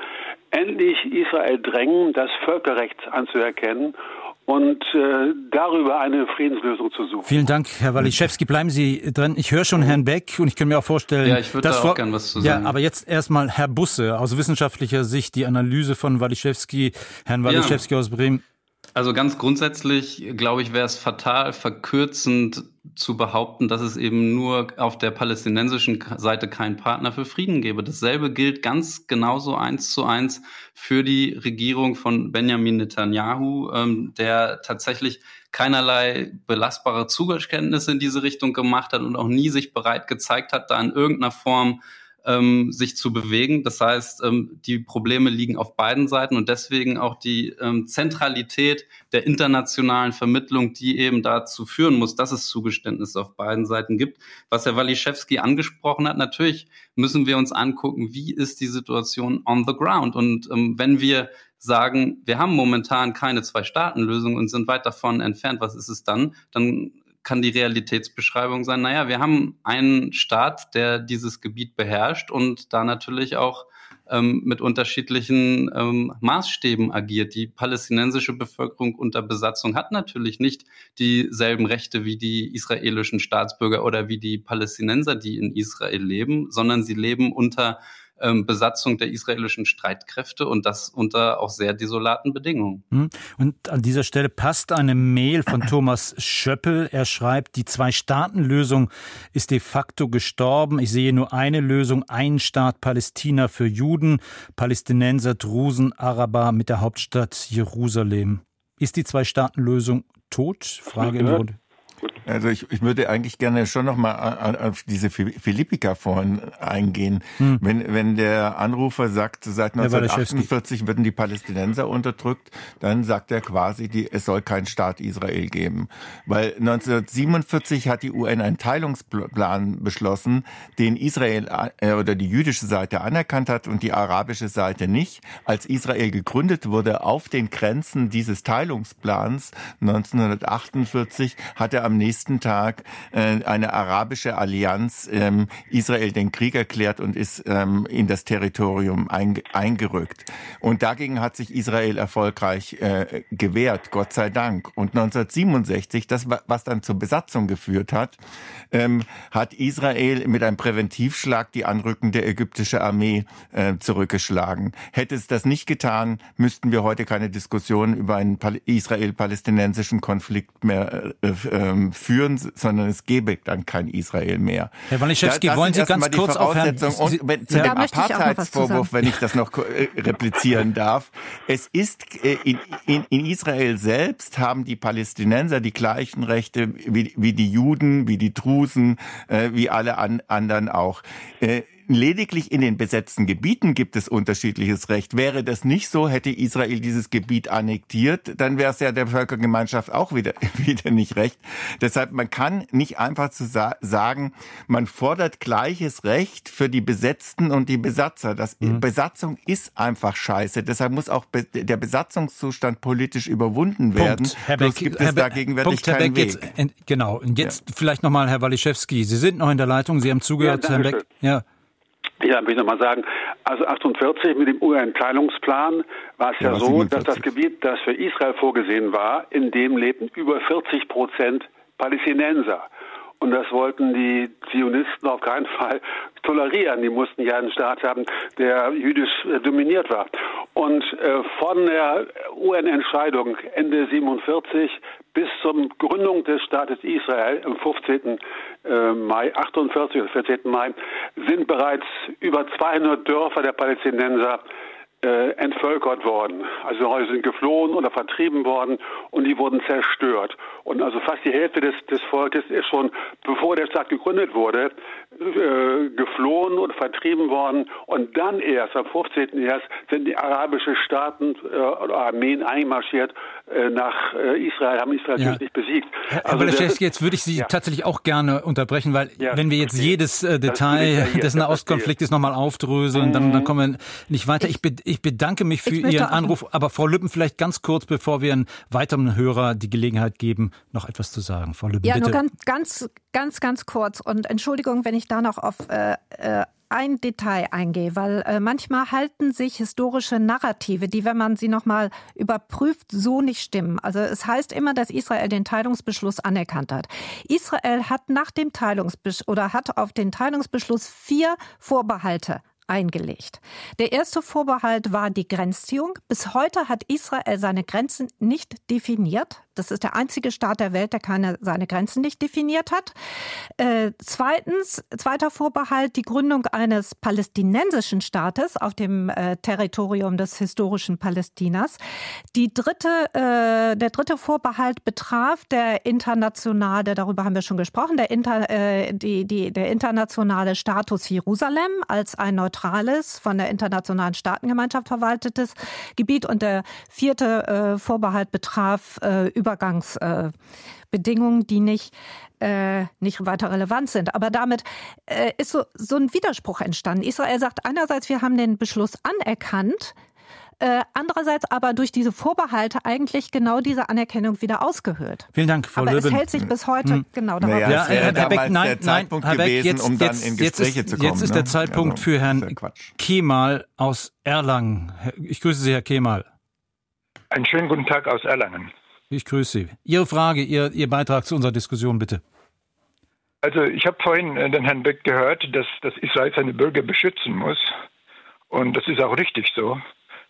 endlich Israel drängen, das Völkerrecht anzuerkennen und äh, darüber eine Friedenslösung zu suchen. Vielen Dank, Herr Waliszewski. Bleiben Sie dran. Ich höre schon Herrn Beck und ich kann mir auch vorstellen, ja, ich würde da auch gerne was zu sagen. Ja, aber jetzt erstmal Herr Busse aus wissenschaftlicher Sicht die Analyse von Waliszewski, Herrn Waliszewski ja. aus Bremen. Also ganz grundsätzlich, glaube ich, wäre es fatal verkürzend zu behaupten, dass es eben nur auf der palästinensischen Seite keinen Partner für Frieden gäbe. Dasselbe gilt ganz genauso eins zu eins für die Regierung von Benjamin Netanyahu, ähm, der tatsächlich keinerlei belastbare Zugeständnisse in diese Richtung gemacht hat und auch nie sich bereit gezeigt hat, da in irgendeiner Form ähm, sich zu bewegen. Das heißt, ähm, die Probleme liegen auf beiden Seiten und deswegen auch die ähm, Zentralität der internationalen Vermittlung, die eben dazu führen muss, dass es Zugeständnisse auf beiden Seiten gibt. Was Herr Waliszewski angesprochen hat, natürlich müssen wir uns angucken, wie ist die Situation on the ground. Und ähm, wenn wir sagen, wir haben momentan keine Zwei-Staaten-Lösung und sind weit davon entfernt, was ist es dann? Dann kann die Realitätsbeschreibung sein, naja, wir haben einen Staat, der dieses Gebiet beherrscht und da natürlich auch ähm, mit unterschiedlichen ähm, Maßstäben agiert. Die palästinensische Bevölkerung unter Besatzung hat natürlich nicht dieselben Rechte wie die israelischen Staatsbürger oder wie die Palästinenser, die in Israel leben, sondern sie leben unter ähm, Besatzung der israelischen Streitkräfte und das unter auch sehr desolaten Bedingungen. Hm. Und an dieser Stelle passt eine Mail von Thomas Schöppel. Er schreibt, die Zwei-Staaten-Lösung ist de facto gestorben. Ich sehe nur eine Lösung, ein Staat Palästina für Juden, Palästinenser, Drusen, Araber mit der Hauptstadt Jerusalem. Ist die Zwei-Staaten-Lösung tot? Frage in die Runde. Also ich, ich würde eigentlich gerne schon noch mal auf diese Philippika vorhin eingehen. Hm. Wenn, wenn der Anrufer sagt, seit 1948 werden die Palästinenser unterdrückt, dann sagt er quasi, die, es soll keinen Staat Israel geben. Weil 1947 hat die UN einen Teilungsplan beschlossen, den Israel äh, oder die jüdische Seite anerkannt hat und die arabische Seite nicht. Als Israel gegründet wurde auf den Grenzen dieses Teilungsplans 1948 hat er am nächsten nächsten Tag äh, eine arabische Allianz ähm, Israel den Krieg erklärt und ist ähm, in das Territorium eingerückt. Und dagegen hat sich Israel erfolgreich äh, gewehrt, Gott sei Dank. Und 1967, das was dann zur Besatzung geführt hat, ähm, hat Israel mit einem Präventivschlag die anrückende ägyptische Armee äh, zurückgeschlagen. Hätte es das nicht getan, müssten wir heute keine Diskussion über einen israel-palästinensischen Konflikt mehr äh, äh, führen, sondern es gäbe dann kein Israel mehr. Herr Waliszewski, da, wollen Sie ganz kurz auf Herrn... Und wenn, zu ja. dem Apartheidsvorwurf, wenn ich das noch äh, replizieren darf. Es ist äh, in, in, in Israel selbst haben die Palästinenser die gleichen Rechte wie, wie die Juden, wie die Drusen, äh, wie alle an, anderen auch. Äh, lediglich in den besetzten Gebieten gibt es unterschiedliches Recht. Wäre das nicht so, hätte Israel dieses Gebiet annektiert, dann wäre es ja der Völkergemeinschaft auch wieder, wieder nicht recht. Deshalb, man kann nicht einfach zu sa sagen, man fordert gleiches Recht für die Besetzten und die Besatzer. Das, mhm. Besatzung ist einfach scheiße. Deshalb muss auch be der Besatzungszustand politisch überwunden werden. Punkt. Herr Beck, gibt Herr es dagegen wirklich Punkt, keinen Weg. Jetzt, genau. Und jetzt ja. vielleicht nochmal Herr Waliszewski. Sie sind noch in der Leitung. Sie haben zugehört, ja, Herr Beck. Ja. Ja, will ich nochmal sagen, also 48 mit dem UN-Teilungsplan war es ja, ja so, 47. dass das Gebiet, das für Israel vorgesehen war, in dem lebten über 40 Prozent Palästinenser. Und das wollten die Zionisten auf keinen Fall tolerieren. Die mussten ja einen Staat haben, der jüdisch äh, dominiert war. Und äh, von der UN-Entscheidung Ende 47 bis zur Gründung des Staates Israel am 15. Äh, Mai 48 oder 14. Mai sind bereits über 200 Dörfer der Palästinenser äh, entvölkert worden. Also Häuser sind geflohen oder vertrieben worden und die wurden zerstört. Und also fast die Hälfte des, des Volkes ist schon, bevor der Staat gegründet wurde, äh, geflohen oder vertrieben worden. Und dann erst, am 15. erst, sind die arabischen Staaten äh, oder Armeen einmarschiert äh, nach äh, Israel, haben Israel ja. nicht besiegt. Herr also jetzt würde ich Sie ja. tatsächlich auch gerne unterbrechen, weil ja, wenn wir jetzt okay. jedes äh, Detail des Nahostkonfliktes nochmal aufdröseln, mhm. dann, dann kommen wir nicht weiter. Ich, ich, ich bedanke mich für Ihren Anruf, aber Frau Lübben, vielleicht ganz kurz, bevor wir einen weiteren Hörer die Gelegenheit geben, noch etwas zu sagen. Frau Lübben, ja, bitte. nur ganz, ganz, ganz, ganz kurz. Und Entschuldigung, wenn ich da noch auf äh, äh, ein Detail eingehe, weil äh, manchmal halten sich historische Narrative, die, wenn man sie nochmal überprüft, so nicht stimmen. Also es heißt immer, dass Israel den Teilungsbeschluss anerkannt hat. Israel hat nach dem Teilungsbeschluss oder hat auf den Teilungsbeschluss vier Vorbehalte eingelegt. Der erste Vorbehalt war die Grenzziehung. Bis heute hat Israel seine Grenzen nicht definiert. Das ist der einzige Staat der Welt, der keine, seine Grenzen nicht definiert hat. Äh, zweitens, zweiter Vorbehalt, die Gründung eines palästinensischen Staates auf dem äh, Territorium des historischen Palästinas. Die dritte, äh, der dritte Vorbehalt betraf der internationale, darüber haben wir schon gesprochen, der, inter, äh, die, die, der internationale Status Jerusalem als ein neutrales, von der internationalen Staatengemeinschaft verwaltetes Gebiet. Und der vierte äh, Vorbehalt betraf äh, Übergangsbedingungen, die nicht äh, nicht weiter relevant sind. Aber damit äh, ist so, so ein Widerspruch entstanden. Israel sagt einerseits, wir haben den Beschluss anerkannt, äh, andererseits aber durch diese Vorbehalte eigentlich genau diese Anerkennung wieder ausgehöhlt. Vielen Dank, Frau aber Löwen. es hält sich bis heute hm. genau darauf. Naja, ja, Herr, Herr Beck, nein, nein, Herr Beck, jetzt, um jetzt, in Gespräche jetzt, zu kommen. Jetzt ist der ne? Zeitpunkt also, für Herrn Kemal aus Erlangen. Ich grüße Sie, Herr Kemal. Einen schönen guten Tag aus Erlangen. Ich grüße Sie. Ihre Frage, Ihr, Ihr Beitrag zu unserer Diskussion, bitte. Also ich habe vorhin äh, den Herrn Beck gehört, dass, dass Israel seine Bürger beschützen muss. Und das ist auch richtig so.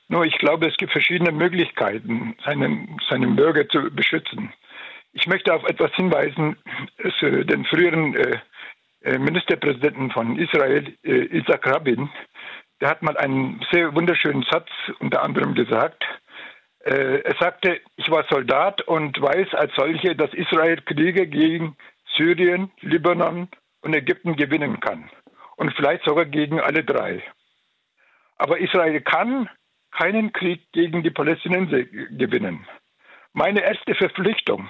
Nur ich glaube, es gibt verschiedene Möglichkeiten, seinen, seinen Bürger zu beschützen. Ich möchte auf etwas hinweisen, äh, den früheren äh, Ministerpräsidenten von Israel, Isaac Rabin, der hat mal einen sehr wunderschönen Satz unter anderem gesagt. Äh, er sagte, ich war Soldat und weiß als solche, dass Israel Kriege gegen Syrien, Libanon und Ägypten gewinnen kann. Und vielleicht sogar gegen alle drei. Aber Israel kann keinen Krieg gegen die Palästinenser gewinnen. Meine erste Verpflichtung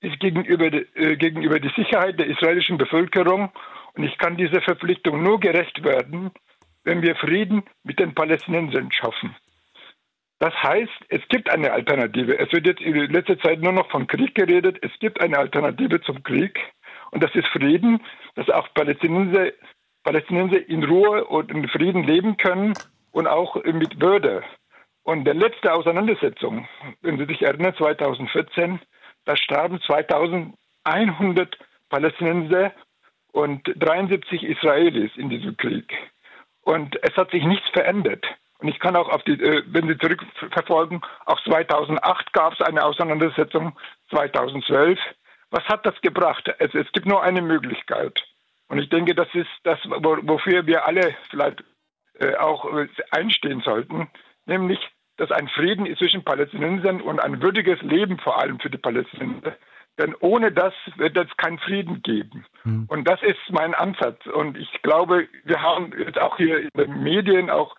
ist gegenüber, äh, gegenüber die Sicherheit der israelischen Bevölkerung und ich kann dieser Verpflichtung nur gerecht werden, wenn wir Frieden mit den Palästinensern schaffen. Das heißt, es gibt eine Alternative. Es wird jetzt in letzter Zeit nur noch von Krieg geredet. Es gibt eine Alternative zum Krieg. Und das ist Frieden, dass auch Palästinenser, Palästinenser in Ruhe und in Frieden leben können und auch mit Würde. Und der letzte Auseinandersetzung, wenn Sie sich erinnern, 2014, da starben 2100 Palästinenser und 73 Israelis in diesem Krieg. Und es hat sich nichts verändert. Und ich kann auch auf die, äh, wenn Sie zurückverfolgen, auch 2008 gab es eine Auseinandersetzung, 2012. Was hat das gebracht? Es, es gibt nur eine Möglichkeit. Und ich denke, das ist das, wofür wir alle vielleicht äh, auch äh, einstehen sollten, nämlich, dass ein Frieden zwischen Palästinensern und ein würdiges Leben vor allem für die Palästinenser denn ohne das wird es keinen Frieden geben. Mhm. Und das ist mein Ansatz. Und ich glaube, wir haben jetzt auch hier in den Medien, auch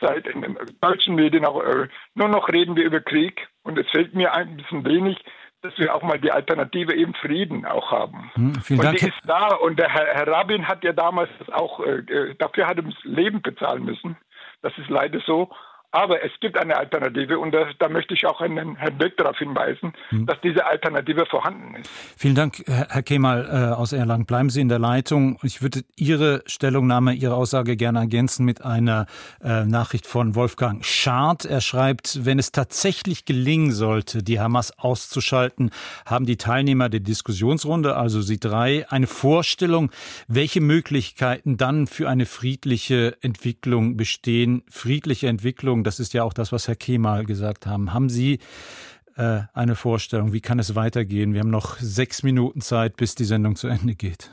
Zeit in den deutschen Medien auch äh, nur noch reden wir über Krieg und es fällt mir ein bisschen wenig, dass wir auch mal die Alternative eben Frieden auch haben. Hm, vielen und Dank. die ist da und der Herr, Herr Rabin hat ja damals das auch, äh, äh, dafür hat er das Leben bezahlen müssen. Das ist leider so. Aber es gibt eine Alternative und das, da möchte ich auch Herrn, Herrn Beck darauf hinweisen, hm. dass diese Alternative vorhanden ist. Vielen Dank, Herr Kemal äh, aus Erlangen. Bleiben Sie in der Leitung. Ich würde Ihre Stellungnahme, Ihre Aussage gerne ergänzen mit einer äh, Nachricht von Wolfgang Schad. Er schreibt, wenn es tatsächlich gelingen sollte, die Hamas auszuschalten, haben die Teilnehmer der Diskussionsrunde, also Sie drei, eine Vorstellung, welche Möglichkeiten dann für eine friedliche Entwicklung bestehen. Friedliche Entwicklung Entwicklung, das ist ja auch das, was Herr Kemal gesagt haben. Haben Sie äh, eine Vorstellung, wie kann es weitergehen? Wir haben noch sechs Minuten Zeit, bis die Sendung zu Ende geht.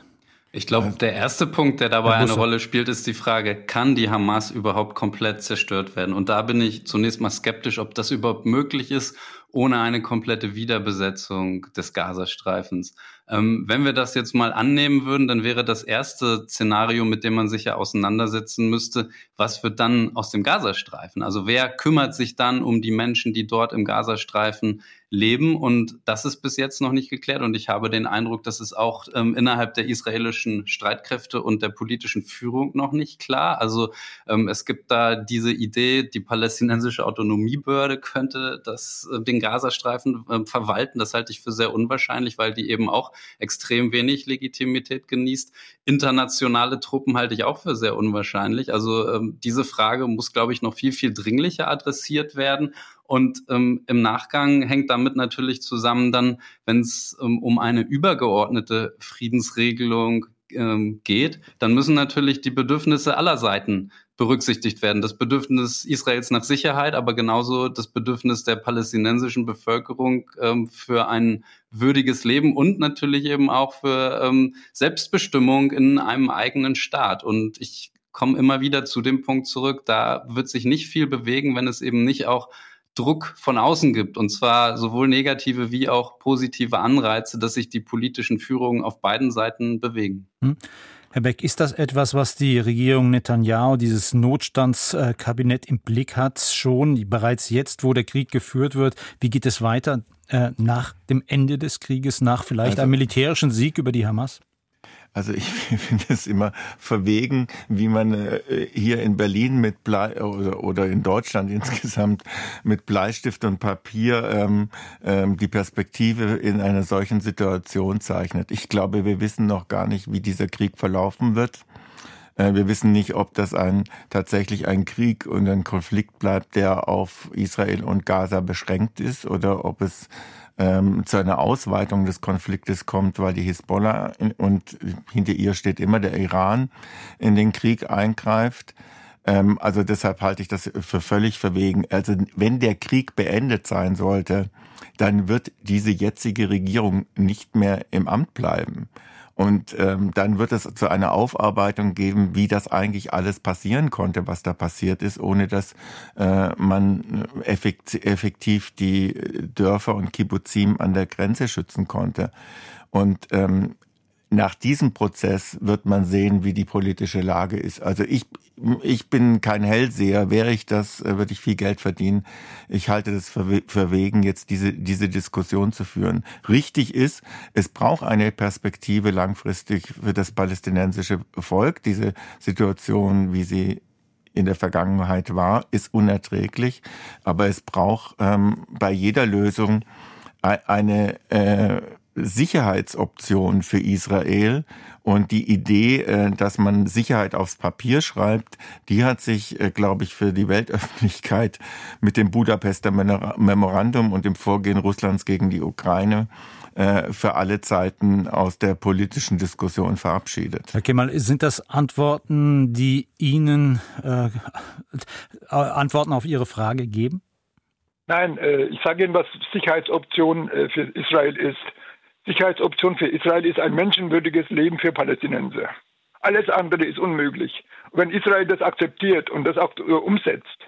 Ich glaube, der erste Punkt, der dabei eine Rolle spielt, ist die Frage, kann die Hamas überhaupt komplett zerstört werden? Und da bin ich zunächst mal skeptisch, ob das überhaupt möglich ist, ohne eine komplette Wiederbesetzung des Gazastreifens. Ähm, wenn wir das jetzt mal annehmen würden, dann wäre das erste Szenario, mit dem man sich ja auseinandersetzen müsste, was wird dann aus dem Gazastreifen? Also wer kümmert sich dann um die Menschen, die dort im Gazastreifen leben. Und das ist bis jetzt noch nicht geklärt. Und ich habe den Eindruck, dass es auch ähm, innerhalb der israelischen Streitkräfte und der politischen Führung noch nicht klar. Also ähm, es gibt da diese Idee, die palästinensische Autonomiebehörde könnte das, äh, den Gazastreifen äh, verwalten. Das halte ich für sehr unwahrscheinlich, weil die eben auch extrem wenig Legitimität genießt. Internationale Truppen halte ich auch für sehr unwahrscheinlich. Also ähm, diese Frage muss, glaube ich, noch viel, viel dringlicher adressiert werden. Und ähm, im Nachgang hängt damit natürlich zusammen dann, wenn es ähm, um eine übergeordnete Friedensregelung ähm, geht, dann müssen natürlich die Bedürfnisse aller Seiten berücksichtigt werden. Das Bedürfnis Israels nach Sicherheit, aber genauso das Bedürfnis der palästinensischen Bevölkerung ähm, für ein würdiges Leben und natürlich eben auch für ähm, Selbstbestimmung in einem eigenen Staat. Und ich komme immer wieder zu dem Punkt zurück, da wird sich nicht viel bewegen, wenn es eben nicht auch Druck von außen gibt, und zwar sowohl negative wie auch positive Anreize, dass sich die politischen Führungen auf beiden Seiten bewegen. Hm. Herr Beck, ist das etwas, was die Regierung Netanyahu, dieses Notstandskabinett im Blick hat, schon bereits jetzt, wo der Krieg geführt wird? Wie geht es weiter äh, nach dem Ende des Krieges, nach vielleicht also, einem militärischen Sieg über die Hamas? Also ich finde es immer verwegen, wie man äh, hier in Berlin mit Blei oder, in Deutschland insgesamt mit Bleistift und Papier ähm, ähm, die Perspektive in einer solchen Situation zeichnet. Ich glaube, wir wissen noch gar nicht, wie dieser Krieg verlaufen wird. Äh, wir wissen nicht, ob das ein, tatsächlich ein Krieg und ein Konflikt bleibt, der auf Israel und Gaza beschränkt ist oder ob es ähm, zu einer Ausweitung des Konfliktes kommt, weil die Hisbollah in, und hinter ihr steht immer der Iran in den Krieg eingreift. Ähm, also deshalb halte ich das für völlig verwegen. Also wenn der Krieg beendet sein sollte, dann wird diese jetzige Regierung nicht mehr im Amt bleiben. Und ähm, dann wird es zu einer Aufarbeitung geben, wie das eigentlich alles passieren konnte, was da passiert ist, ohne dass äh, man effektiv die Dörfer und Kibbuzim an der Grenze schützen konnte. Und ähm, nach diesem Prozess wird man sehen, wie die politische Lage ist. Also ich, ich bin kein Hellseher. Wäre ich das, äh, würde ich viel Geld verdienen. Ich halte das für, für wegen, jetzt diese, diese Diskussion zu führen. Richtig ist, es braucht eine Perspektive langfristig für das palästinensische Volk. Diese Situation, wie sie in der Vergangenheit war, ist unerträglich. Aber es braucht ähm, bei jeder Lösung eine äh, Sicherheitsoption für Israel. Und die Idee, äh, dass man Sicherheit aufs Papier schreibt, die hat sich, äh, glaube ich, für die Weltöffentlichkeit mit dem Budapester Memorandum und dem Vorgehen Russlands gegen die Ukraine äh, für alle Zeiten aus der politischen Diskussion verabschiedet. Herr Kemal, sind das Antworten, die Ihnen äh, Antworten auf Ihre Frage geben? Nein, ich sage Ihnen, was Sicherheitsoption für Israel ist. Sicherheitsoption für Israel ist ein menschenwürdiges Leben für Palästinenser. Alles andere ist unmöglich. wenn Israel das akzeptiert und das auch umsetzt,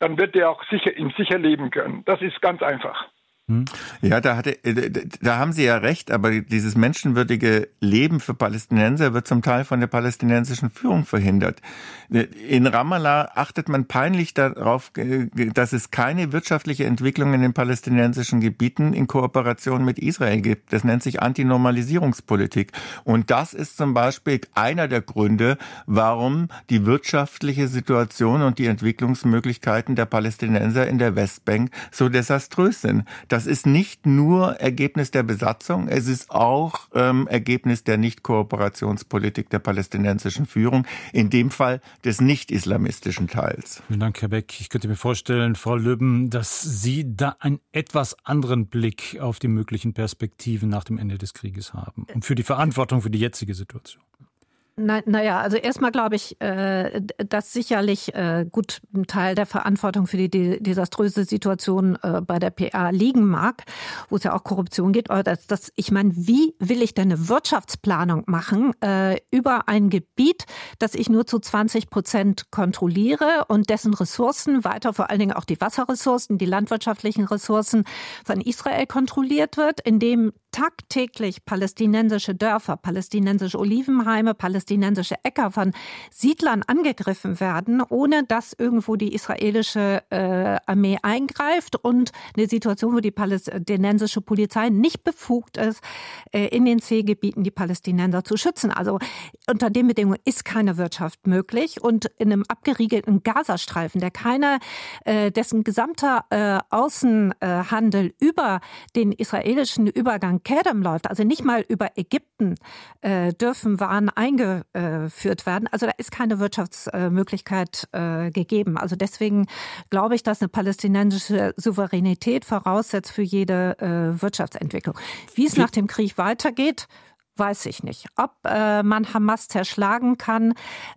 dann wird er auch sicher, ihm sicher leben können. Das ist ganz einfach. Hm? Ja, da, hatte, äh, da haben Sie ja recht, aber dieses menschenwürdige Leben für Palästinenser wird zum Teil von der palästinensischen Führung verhindert. In Ramallah achtet man peinlich darauf, äh, dass es keine wirtschaftliche Entwicklung in den palästinensischen Gebieten in Kooperation mit Israel gibt. Das nennt sich Antinormalisierungspolitik. Und das ist zum Beispiel einer der Gründe, warum die wirtschaftliche Situation und die Entwicklungsmöglichkeiten der Palästinenser in der Westbank so desaströs sind das ist nicht nur Ergebnis der Besatzung, es ist auch ähm, Ergebnis der Nicht-Kooperationspolitik der palästinensischen Führung, in dem Fall des nicht-islamistischen Teils. Vielen Dank, Herr Beck. Ich könnte mir vorstellen, Frau Lübben, dass Sie da einen etwas anderen Blick auf die möglichen Perspektiven nach dem Ende des Krieges haben und für die Verantwortung für die jetzige Situation. Na, naja, also erstmal glaube ich, äh, dass sicherlich äh, gut ein Teil der Verantwortung für die desaströse Situation äh, bei der PA liegen mag, wo es ja auch Korruption geht. Aber das, das, ich meine, wie will ich denn eine Wirtschaftsplanung machen äh, über ein Gebiet, das ich nur zu 20 Prozent kontrolliere und dessen Ressourcen weiter, vor allen Dingen auch die Wasserressourcen, die landwirtschaftlichen Ressourcen von Israel kontrolliert wird, in dem tagtäglich palästinensische Dörfer, palästinensische Olivenheime, palästinensische Äcker von Siedlern angegriffen werden, ohne dass irgendwo die israelische äh, Armee eingreift und eine Situation, wo die palästinensische Polizei nicht befugt ist, äh, in den C-Gebieten die Palästinenser zu schützen. Also unter den Bedingungen ist keine Wirtschaft möglich und in einem abgeriegelten Gazastreifen, der keine, äh, dessen gesamter äh, Außenhandel über den israelischen Übergang Kedem läuft, also nicht mal über Ägypten äh, dürfen Waren eingeführt werden. Also da ist keine Wirtschaftsmöglichkeit äh, gegeben. Also deswegen glaube ich, dass eine palästinensische Souveränität voraussetzt für jede äh, Wirtschaftsentwicklung. Wie es nach dem Krieg weitergeht, weiß ich nicht. Ob äh, man Hamas zerschlagen kann,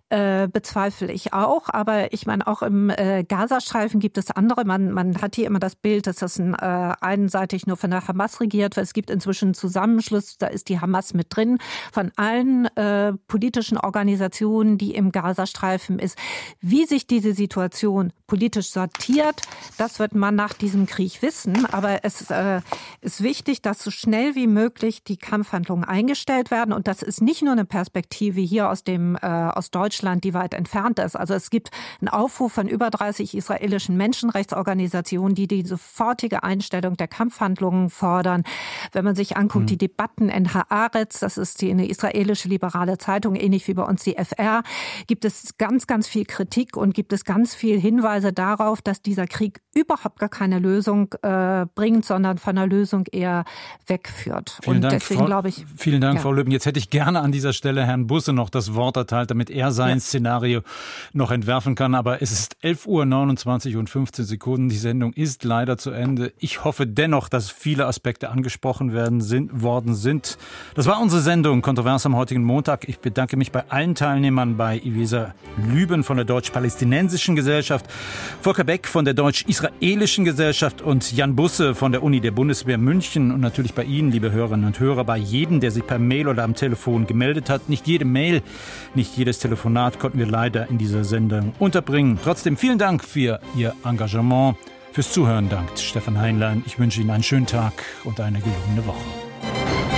äh, bezweifle ich auch. Aber ich meine, auch im äh, Gazastreifen gibt es andere. Man, man hat hier immer das Bild, dass das ein, äh, einseitig nur von der Hamas regiert wird. Es gibt inzwischen einen Zusammenschluss, da ist die Hamas mit drin, von allen äh, politischen Organisationen, die im Gazastreifen ist. Wie sich diese Situation politisch sortiert, das wird man nach diesem Krieg wissen. Aber es äh, ist wichtig, dass so schnell wie möglich die Kampfhandlungen eingestellt gestellt werden. Und das ist nicht nur eine Perspektive hier aus dem äh, aus Deutschland, die weit entfernt ist. Also es gibt einen Aufruf von über 30 israelischen Menschenrechtsorganisationen, die die sofortige Einstellung der Kampfhandlungen fordern. Wenn man sich anguckt, mhm. die Debatten in Haaretz, das ist die eine israelische liberale Zeitung, ähnlich wie bei uns die FR, gibt es ganz, ganz viel Kritik und gibt es ganz viel Hinweise darauf, dass dieser Krieg überhaupt gar keine Lösung äh, bringt, sondern von einer Lösung eher wegführt. Vielen und Dank, deswegen glaube ich. Vielen Dank, ja. Frau Löben. Jetzt hätte ich gerne an dieser Stelle Herrn Busse noch das Wort erteilt, damit er sein ja. Szenario noch entwerfen kann. Aber es ist 11 Uhr 29 und 15 Sekunden. Die Sendung ist leider zu Ende. Ich hoffe dennoch, dass viele Aspekte angesprochen werden sind, worden sind. Das war unsere Sendung Kontrovers am heutigen Montag. Ich bedanke mich bei allen Teilnehmern, bei Ivesa Lüben von der Deutsch-Palästinensischen Gesellschaft, Volker Beck von der Deutsch-Israelischen Gesellschaft und Jan Busse von der Uni der Bundeswehr München und natürlich bei Ihnen, liebe Hörerinnen und Hörer, bei jedem, der sich per Mail oder am Telefon gemeldet hat. Nicht jede Mail, nicht jedes Telefonat konnten wir leider in dieser Sendung unterbringen. Trotzdem vielen Dank für Ihr Engagement. Fürs Zuhören dankt Stefan Heinlein. Ich wünsche Ihnen einen schönen Tag und eine gelungene Woche.